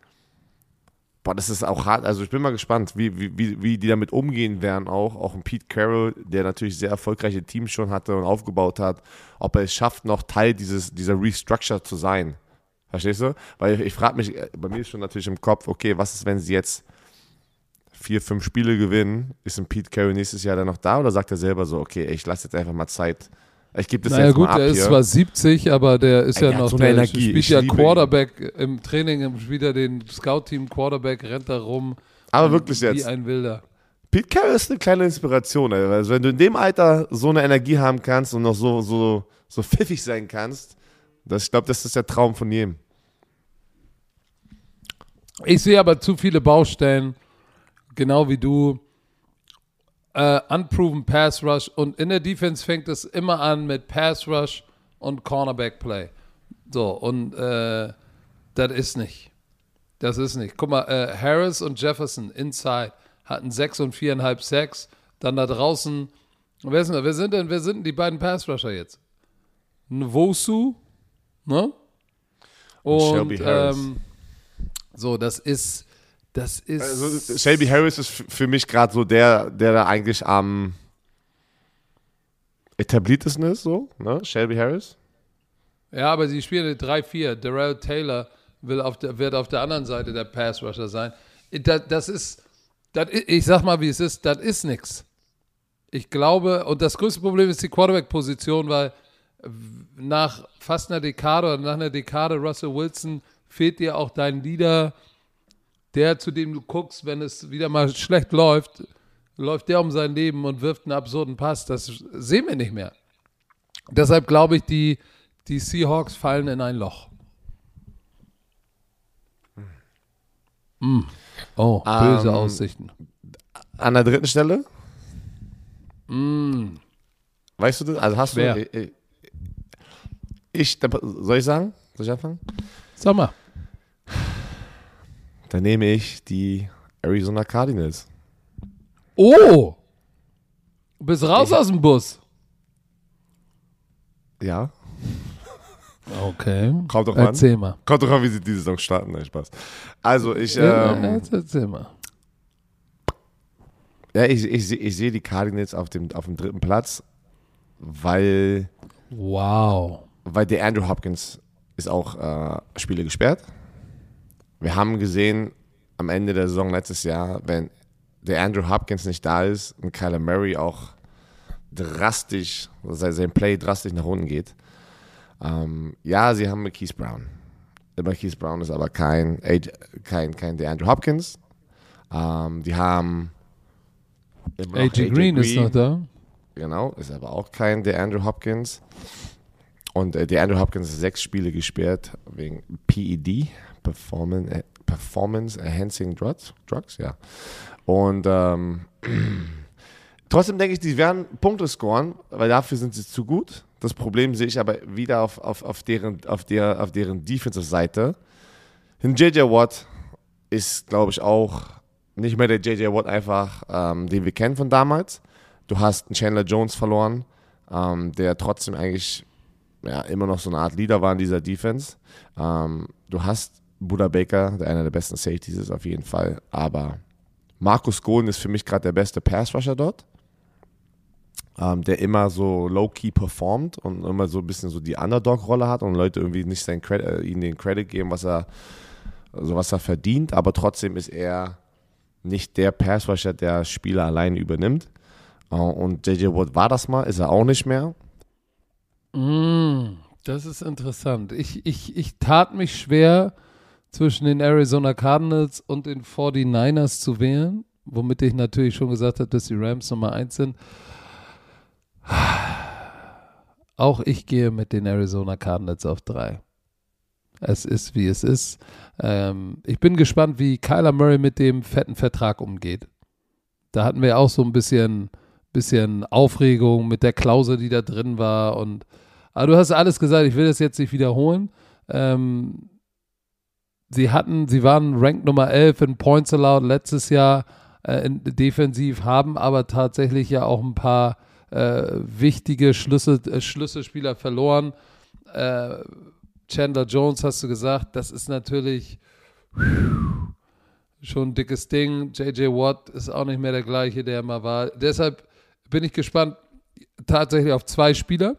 Boah, das ist auch hart. Also ich bin mal gespannt, wie, wie, wie, wie die damit umgehen werden auch. Auch ein Pete Carroll, der natürlich sehr erfolgreiche Teams schon hatte und aufgebaut hat, ob er es schafft, noch Teil dieses, dieser Restructure zu sein. Verstehst du? Weil ich, ich frage mich, äh, bei mir ist schon natürlich im Kopf, okay, was ist, wenn sie jetzt vier, fünf Spiele gewinnen? Ist ein Pete Carroll nächstes Jahr dann noch da oder sagt er selber so, okay, ich lasse jetzt einfach mal Zeit. Ich gebe das Naja jetzt gut, mal ab er ist hier. zwar 70, aber der ist Ey, ja noch, so der Energie. spielt Ich ja liebe ihn. Quarterback im Training, spielt er den Scout-Team Quarterback, rennt da rum. Aber wirklich Wie jetzt. ein Wilder. Pete Carroll ist eine kleine Inspiration. Also wenn du in dem Alter so eine Energie haben kannst und noch so, so, so pfiffig sein kannst, das, ich glaube, das ist der Traum von jedem. Ich sehe aber zu viele Baustellen, genau wie du. Äh, unproven Pass Rush und in der Defense fängt es immer an mit Pass Rush und Cornerback Play. So, und äh, das ist nicht. Das ist nicht. Guck mal, äh, Harris und Jefferson inside hatten sechs und viereinhalb Sacks. Dann da draußen, wer sind, wer sind denn, wer sind denn die beiden Pass Rusher jetzt? Nwosu, ne? Und, Shelby Harris. ähm, so, das ist, das ist. Also Shelby Harris ist für mich gerade so der, der da eigentlich am etabliertesten ist, so, ne? Shelby Harris. Ja, aber sie spielen 3-4. Darrell Taylor will auf der, wird auf der anderen Seite der Pass Rusher sein. Das, das ist, das, ich sag mal, wie es ist, das ist nichts. Ich glaube, und das größte Problem ist die Quarterback-Position, weil nach fast einer Dekade oder nach einer Dekade Russell Wilson fehlt dir auch dein Leader, der, zu dem du guckst, wenn es wieder mal schlecht läuft, läuft der um sein Leben und wirft einen absurden Pass. Das sehen wir nicht mehr. Deshalb glaube ich, die, die Seahawks fallen in ein Loch. Mm. Oh, böse Ähm, Aussichten. An der dritten Stelle? Weißt du das? Also hast Wer? du. Ich, ich, soll ich sagen? Soll ich anfangen? Sag mal. Dann nehme ich die Arizona Cardinals. Oh! Du bist raus aus dem Bus. Ja. Okay. Kommt doch an. Erzähl mal. Kommt doch an, wie sie diese Saison starten. Nein, Spaß. Also ich, Ja, ähm, jetzt erzähl mal. ja, ich, ich, seh- ich sehe die Cardinals auf dem, auf dem dritten Platz, weil, Wow. weil der Andrew Hopkins ist auch äh, Spiele gesperrt. Wir haben gesehen am Ende der Saison letztes Jahr, wenn der Andrew Hopkins nicht da ist und Kyler Murray auch drastisch, sein, sein Play drastisch nach unten geht. Ähm, ja, sie haben Marquise Brown. Marquise Brown ist aber kein, kein, kein der Andrew Hopkins. Ähm, die haben AJ Green ist noch da. Genau, ist aber auch kein der Andrew Hopkins. Und äh, der Andrew Hopkins ist sechs Spiele gesperrt wegen PED, Performance, äh, Performance Enhancing Drugs, Drugs, ja. Und ähm, trotzdem denke ich, die werden Punkte scoren, weil dafür sind sie zu gut. Das Problem sehe ich aber wieder auf, auf, auf deren, auf der, auf deren Defensive-Seite. JJ Watt ist, glaube ich, auch nicht mehr der JJ Watt einfach, ähm, den wir kennen von damals. Du hast einen Chandler Jones verloren, ähm, der trotzdem eigentlich ja, immer noch so eine Art Leader war in dieser Defense. Ähm, du hast Buda Baker, der einer der besten Safeties ist auf jeden Fall, aber Markus Golden ist für mich gerade der beste Pass-Rusher dort, ähm, der immer so low-key performt und immer so ein bisschen so die Underdog-Rolle hat und Leute irgendwie nicht seinen Credit, äh, ihm den Credit geben, was er, also was er verdient, aber trotzdem ist er nicht der Pass-Rusher, der Spieler alleine übernimmt. Uh, und JJ Watt war das mal, ist er auch nicht mehr. Mm, das ist interessant. Ich, ich, ich tat mich schwer, zwischen den Arizona Cardinals und den 49ers zu wählen, womit ich natürlich schon gesagt habe, dass die Rams Nummer 1 sind. Auch ich gehe mit den Arizona Cardinals auf 3. Es ist, wie es ist. Ähm, ich bin gespannt, wie Kyler Murray mit dem fetten Vertrag umgeht. Da hatten wir auch so ein bisschen, bisschen Aufregung mit der Klausel, die da drin war. Und, aber du hast alles gesagt, ich will das jetzt nicht wiederholen. Ähm, sie hatten, sie waren Rank Nummer 11 in Points Allowed letztes Jahr äh, in, defensiv, haben aber tatsächlich ja auch ein paar äh, wichtige Schlüssel, äh, Schlüsselspieler verloren. Äh, Chandler Jones hast du gesagt, das ist natürlich schon ein dickes Ding. JJ Watt ist auch nicht mehr der gleiche, der immer war. Deshalb bin ich gespannt tatsächlich auf zwei Spieler.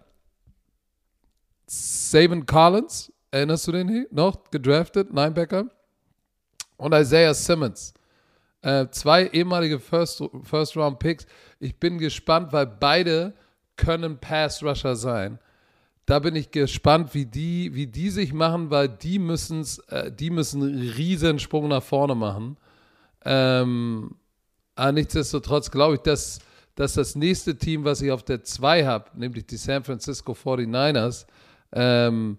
Saban Collins, erinnerst du den noch? Gedraftet, Linebacker. Und Isaiah Simmons. Äh, zwei ehemalige First, First. Ich bin gespannt, weil beide können Pass Rusher sein da bin ich gespannt, wie die, wie die sich machen, weil die müssen äh, die müssen einen riesen Sprung nach vorne machen. Ähm, aber nichtsdestotrotz glaube ich, dass, dass das nächste Team, was ich auf der 2 habe, nämlich die San Francisco 49ers, ähm,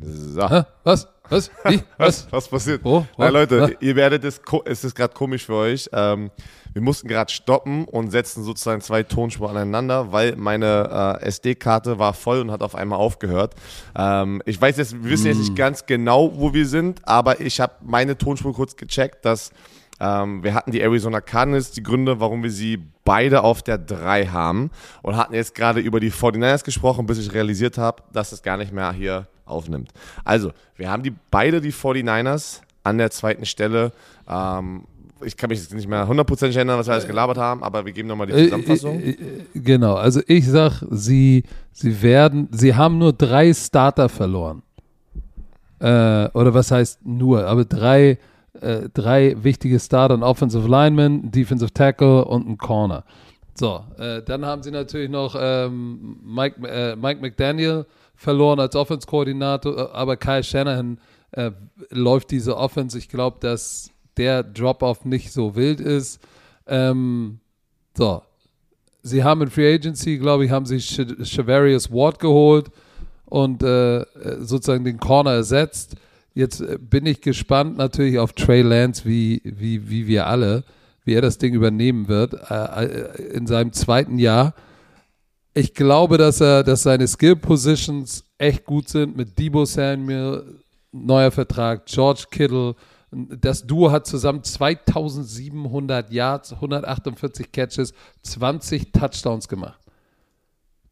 so. Hä? Was? Was? Wie? Was? Was, was passiert? Oh, Na, was? Leute, Was? ihr werdet es, es ist gerade komisch für euch. Ähm, wir mussten gerade stoppen und setzen sozusagen zwei Tonspuren aneinander, weil meine äh, SD-Karte war voll und hat auf einmal aufgehört. Ähm, ich weiß jetzt, wir wissen jetzt Mm. nicht ganz genau, wo wir sind, aber ich habe meine Tonspur kurz gecheckt, dass ähm, wir hatten die Arizona Cardinals, die Gründe, warum wir sie beide auf der 3 haben und hatten jetzt gerade über die 49ers gesprochen, bis ich realisiert habe, dass es gar nicht mehr hier aufnimmt. Also, wir haben die beide die 49ers an der zweiten Stelle. Ähm, ich kann mich jetzt nicht mehr hundertprozentig erinnern, was wir alles gelabert haben, aber wir geben nochmal die Äh, Zusammenfassung. äh, äh, genau, also ich sag, sie, sie werden, sie haben nur drei Starter verloren. Äh, oder was heißt nur, aber drei, äh, drei wichtige Starter, ein Offensive Lineman, ein Defensive Tackle und ein Corner. So, äh, dann haben sie natürlich noch ähm, Mike, äh, Mike McDaniel verloren als Offense-Koordinator, äh, aber Kyle Shanahan äh, läuft diese Offense. Ich glaube, dass der Drop-Off nicht so wild ist. Ähm, so, sie haben in Free Agency, glaube ich, haben sie Sh- Shavarius Ward geholt und äh, sozusagen den Corner ersetzt. Jetzt äh, bin ich gespannt natürlich auf Trey Lance, wie, wie, wie wir alle, wie er das Ding übernehmen wird äh, äh, in seinem zweiten Jahr. Ich glaube, dass er, dass seine Skill Positions echt gut sind mit Debo Samuel, neuer Vertrag, George Kittle. Das Duo hat zusammen 2700 Yards, 148 Catches, 20 Touchdowns gemacht.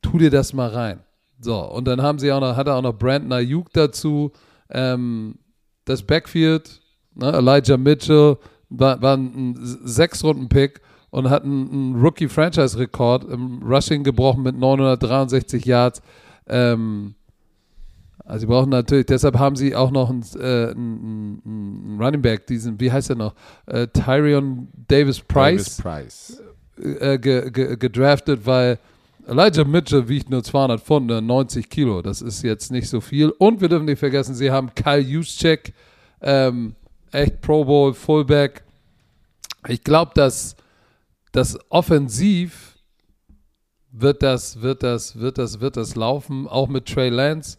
Tu dir das mal rein. So, und dann haben sie auch noch, hat er auch noch Brandon Ayuk dazu. Ähm, das Backfield, ne, Elijah Mitchell, war, war ein Sechs-Runden-Pick und hat einen, einen Rookie-Franchise-Rekord im Rushing gebrochen mit 963 Yards. Ähm, also sie brauchen natürlich, deshalb haben sie auch noch einen, äh, einen, einen Running Back, diesen, wie heißt er noch? Äh, Tyrion Davis Price Davis Price. äh, ge, ge, gedraftet, weil Elijah Mitchell wiegt nur 200 Pfund, äh, 90 Kilo. Das ist jetzt nicht so viel. Und wir dürfen nicht vergessen, sie haben Kyle Juszczyk, ähm, echt Pro Bowl Fullback. Ich glaube, dass das offensiv wird das, wird das, wird das, wird das laufen, auch mit Trey Lance.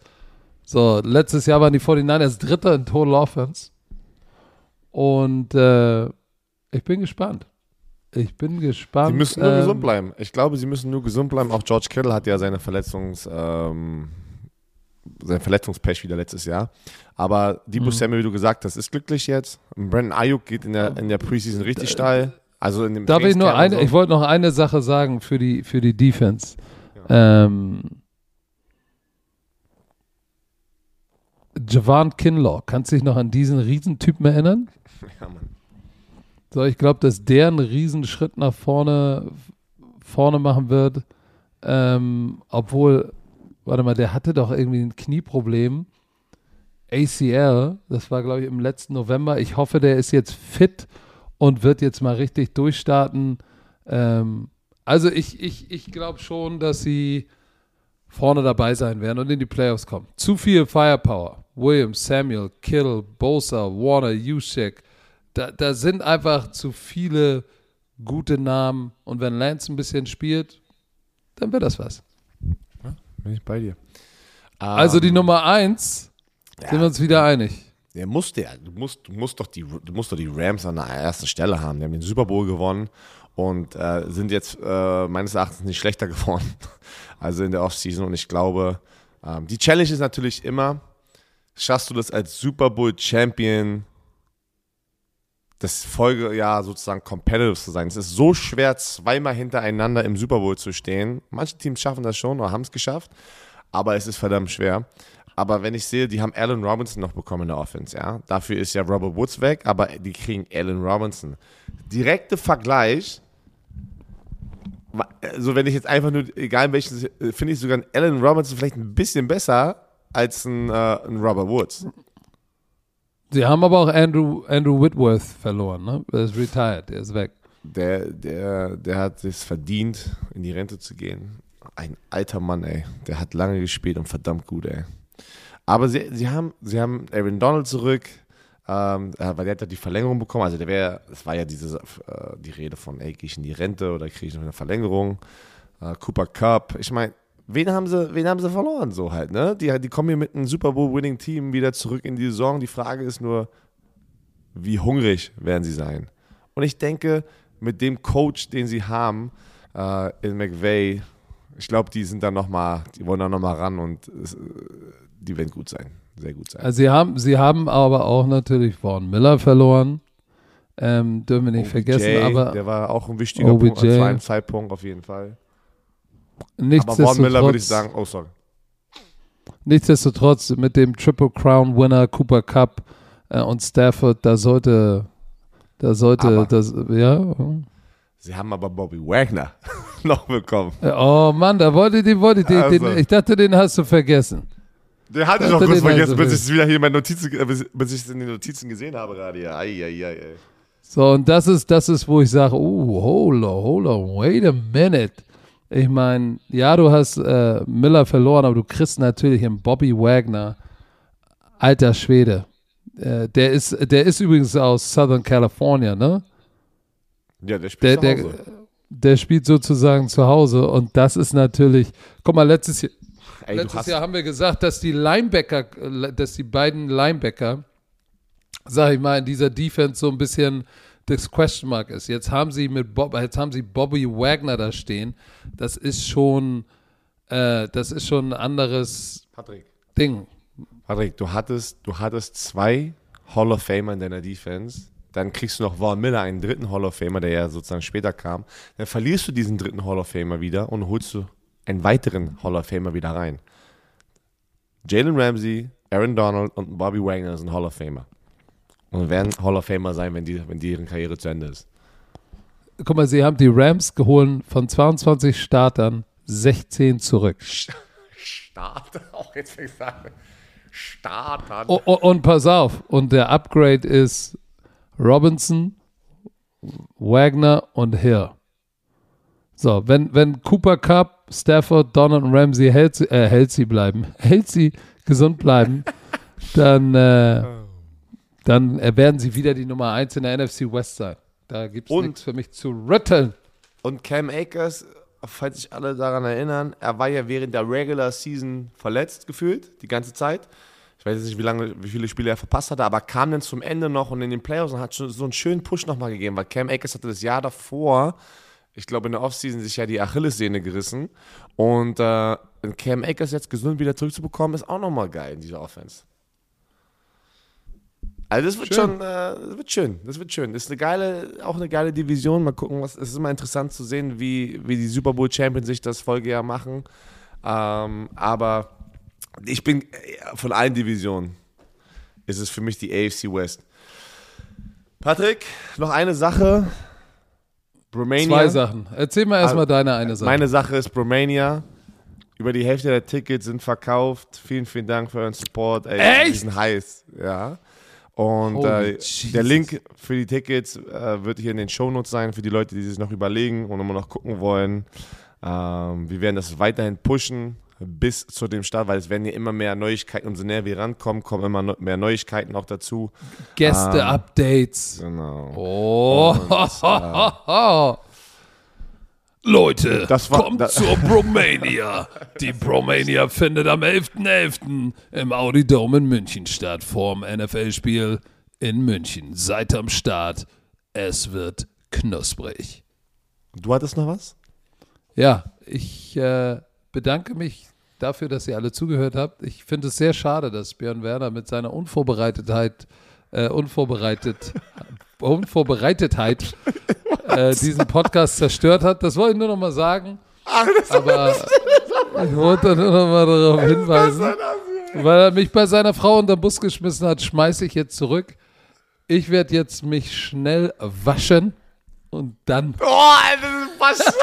So, letztes Jahr waren die 49ers Dritter in Total Offense. Und äh, ich bin gespannt. Ich bin gespannt. Sie müssen nur ähm, gesund bleiben. Ich glaube, sie müssen nur gesund bleiben. Auch George Kittle hat ja seine Verletzungs, ähm, sein Verletzungspech wieder letztes Jahr. Aber Debo Mhm. Samuel, wie du gesagt hast, ist glücklich jetzt. Brandon Ayuk geht in der, in der Preseason richtig steil. Also in dem Darf ich nur eine, so. ich wollte noch eine Sache sagen für die, für die Defense. Ähm, Javon Kinlaw, kannst du dich noch an diesen Riesentypen erinnern? Ja, Mann. So, ich glaube, dass der einen Riesenschritt nach vorne, vorne machen wird. Ähm, obwohl, warte mal, der hatte doch irgendwie ein Knieproblem. ACL, das war, glaube ich, im letzten November. Ich hoffe, der ist jetzt fit und wird jetzt mal richtig durchstarten. Ähm, also ich, ich, ich glaube schon, dass sie vorne dabei sein werden und in die Playoffs kommen. Zu viel Firepower. Williams, Samuel, Kittle, Bosa, Warner, Juszczyk. Da, da sind einfach zu viele gute Namen. Und wenn Lance ein bisschen spielt, dann wird das was. Bin ich bei dir. Also die Nummer eins, sind wir uns wieder einig. Der musste ja, du musst, du musst doch die, du musst doch die Rams an der ersten Stelle haben. Die haben den Super Bowl gewonnen und äh, sind jetzt äh, meines Erachtens nicht schlechter geworden. Also in der Offseason. Und ich glaube, ähm, die Challenge ist natürlich immer, schaffst du das als Super Bowl Champion das Folgejahr sozusagen competitive zu sein. Es ist so schwer, zweimal hintereinander im Super Bowl zu stehen. Manche Teams schaffen das schon oder haben es geschafft, aber es ist verdammt schwer. Aber wenn ich sehe, die haben Allen Robinson noch bekommen in der Offense, ja. Dafür ist ja Robert Woods weg, aber die kriegen Allen Robinson. Direkte Vergleich, also wenn ich jetzt einfach nur, egal in welchen, finde ich sogar einen Allen Robinson vielleicht ein bisschen besser als ein, äh, ein Robert Woods. Sie haben aber auch Andrew, Andrew Whitworth verloren, ne? Er ist retired, er ist weg. Der, der, der hat es verdient, in die Rente zu gehen. Ein alter Mann, ey. Der hat lange gespielt und verdammt gut, ey. Aber sie, sie, haben, sie haben Aaron Donald zurück, ähm, äh, weil der hat ja die Verlängerung bekommen. Also der wäre, es war ja diese, äh, die Rede von, ey, gehe ich in die Rente oder kriege ich noch eine Verlängerung? Äh, Cooper Cup. Ich meine, wen haben sie, wen haben sie verloren so halt, ne? Die, die kommen hier mit einem Super Bowl-Winning-Team wieder zurück in die Saison. Die Frage ist nur, wie hungrig werden sie sein? Und ich denke, mit dem Coach, den sie haben, äh, in McVay, ich glaube, die sind dann nochmal, die wollen da nochmal ran und es, äh, die werden gut sein. Sehr gut sein. Also sie haben, sie haben aber auch natürlich Vaughn Miller verloren. Ähm, dürfen wir nicht vergessen, aber der war auch ein wichtiger OBJ. Punkt, zu einem Zeitpunkt auf jeden Fall. Aber Vaughn nichtsdestotrotz, Miller würde ich sagen, oh sorry. nichtsdestotrotz mit dem Triple Crown Winner Cooper Cup äh, und Stafford, da sollte, da sollte Aber- das, ja. Sie haben aber Bobby Wagner noch bekommen. Oh Mann, da wollte die, wollte die, Also. den, ich dachte, den hast du vergessen. Den hatte ich noch kurz vergessen, bis ich es wieder hier in meinen Notizen, bis, bis ich es in den Notizen gesehen habe gerade. Ja, ei, ei, ei, ei. So, und das ist, das ist, wo ich sage, oh, hold on, hold on, wait a minute. Ich meine, ja, du hast äh, Miller verloren, aber du kriegst natürlich einen Bobby Wagner, alter Schwede. Äh, der ist, der ist übrigens aus Southern California, ne? Ja, der spielt Der, zu der, Hause. der spielt sozusagen zu Hause und das ist natürlich, guck mal, letztes Jahr, Ey, Letztes Jahr haben wir gesagt, dass die Linebacker, dass die beiden Linebacker, sag ich mal, in dieser Defense so ein bisschen das Question Mark ist. Jetzt haben sie mit Bob, jetzt haben sie Bobby Wagner da stehen. Das ist schon, äh, das ist schon ein anderes Patrick. Ding. Patrick, du hattest, du hattest zwei Hall of Famer in deiner Defense. Dann kriegst du noch Vaughn Miller, einen dritten Hall of Famer, der ja sozusagen später kam. Dann verlierst du diesen dritten Hall of Famer wieder und holst du einen weiteren Hall of Famer wieder rein. Jalen Ramsey, Aaron Donald und Bobby Wagner sind Hall of Famer. Und werden Hall of Famer sein, wenn, die, wenn deren Karriere zu Ende ist. Guck mal, sie haben die Rams geholt von 22 Startern 16 zurück. Start, auch jetzt fängst du an. Start an. Oh, oh, und pass auf, und der Upgrade ist Robinson, Wagner und Hill. So, wenn, wenn Cooper Cup, Stafford, Donald und Ramsey healthy, äh, healthy bleiben, healthy, gesund bleiben, dann, äh, dann äh, werden sie wieder die Nummer 1 in der NFC West sein. Da gibt es nichts für mich zu rütteln. Und Cam Akers, falls sich alle daran erinnern, er war ja während der Regular Season verletzt gefühlt, die ganze Zeit. Ich weiß jetzt nicht, wie lange, wie viele Spiele er verpasst hatte, aber kam dann zum Ende noch und in den Playoffs und hat schon so einen schönen Push nochmal gegeben, weil Cam Akers hatte das Jahr davor, ich glaube in der Offseason, sich ja die Achillessehne gerissen. Und äh, Cam Akers jetzt gesund wieder zurückzubekommen, ist auch nochmal geil in dieser Offense. Also das wird Schön. schon, äh, das wird schön, das wird schön. Das ist eine geile, auch eine geile Division. Mal gucken, was. Es ist immer interessant zu sehen, wie, wie die Super Bowl Champions sich das Folgejahr machen. Ähm, aber ich bin äh, von allen Divisionen ist es für mich die AFC West. Patrick, noch eine Sache. Romania. Zwei Sachen. Erzähl mal erstmal deine eine Sache. Meine Sache ist Bromania. Über die Hälfte der Tickets sind verkauft. Vielen, vielen Dank für euren Support. Ey, Echt? Die sind heiß, ja. Und äh, der Link für die Tickets äh, wird hier in den Shownotes sein für die Leute, die sich noch überlegen und immer noch gucken wollen. Ähm, wir werden das weiterhin pushen bis zu dem Start, weil es werden ja immer mehr Neuigkeiten, umso näher wir rankommen, kommen immer mehr Neuigkeiten auch dazu. Gäste-Updates. Genau. Oh. Leute, Das war- kommt da- zur Bromania. Die Bromania findet am 11.11. im Audi Dome in München statt, vorm NFL-Spiel in München. Seid am Start. Es wird knusprig. Du hattest noch was? Ja, ich äh, bedanke mich dafür, dass ihr alle zugehört habt. Ich finde es sehr schade, dass Björn Werner mit seiner Unvorbereitetheit, äh, unvorbereitet, Unvorbereitetheit äh, diesen Podcast zerstört hat. Das wollte ich nur noch mal sagen. Aber ich wollte nur noch mal darauf hinweisen, weil er mich bei seiner Frau unter den Bus geschmissen hat, schmeiße ich jetzt zurück. Ich werde jetzt mich schnell waschen und dann Oh, Alter, was?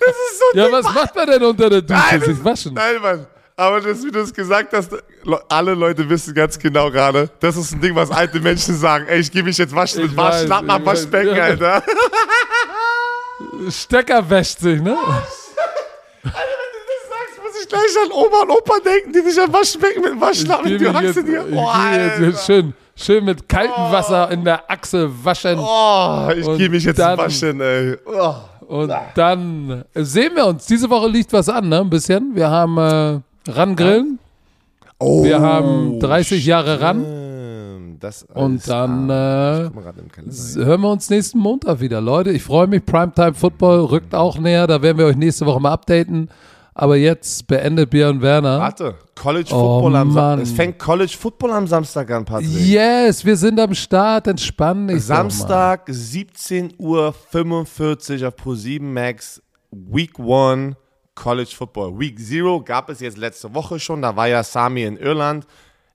das ist so Ja, was macht man denn unter der Dusche? Nein, Sich waschen. Nein, Mann. Aber das, wie du es gesagt hast, Le- alle Leute wissen ganz genau gerade, das ist ein Ding, was alte Menschen sagen. Ey, ich gehe mich jetzt waschen mit Wasch, weiß, schnapp nach ich weiß. Waschbecken, Ja. Alter. Stecker wäscht sich, ne? Alter, wenn du das sagst, muss ich gleich an Oma und Opa denken, die sich am Waschbecken mit Waschlappen geh die Achse jetzt, dir. Oh, jetzt, schön, schön mit kaltem Wasser in der Achse waschen. Oh, ich gehe mich jetzt waschen, ey. Oh. Und dann sehen wir uns. Diese Woche liegt was an, ne? Ein bisschen. Wir haben äh, Rangrillen. Oh, Wir haben 30 Jahre ran. Das Und dann ah, äh, hören wir uns nächsten Montag wieder. Leute, ich freue mich. Primetime Football rückt auch näher. Da werden wir euch nächste Woche mal updaten. Aber jetzt beendet Björn Werner. Warte, College Oh, Football am Mann. Samstag. Es fängt College Football am Samstag an, Patrick. Yes, wir sind am Start. Entspann dich. Samstag, 17.45 Uhr auf Pro7 Max, Week 1 College Football. Week 0 gab es jetzt letzte Woche schon, da war ja Sami in Irland.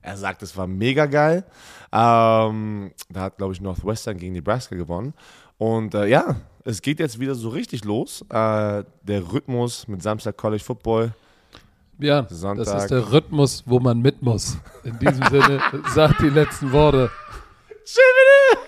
Er sagt, es war mega geil. Ähm, da hat, glaube ich, Northwestern gegen Nebraska gewonnen. Und äh, ja, es geht jetzt wieder so richtig los. Äh, der Rhythmus mit Samstag College Football. Ja, das Sonntag. ist der Rhythmus, wo man mit muss. In diesem Sinne, sagt die letzten Worte. Tschüss.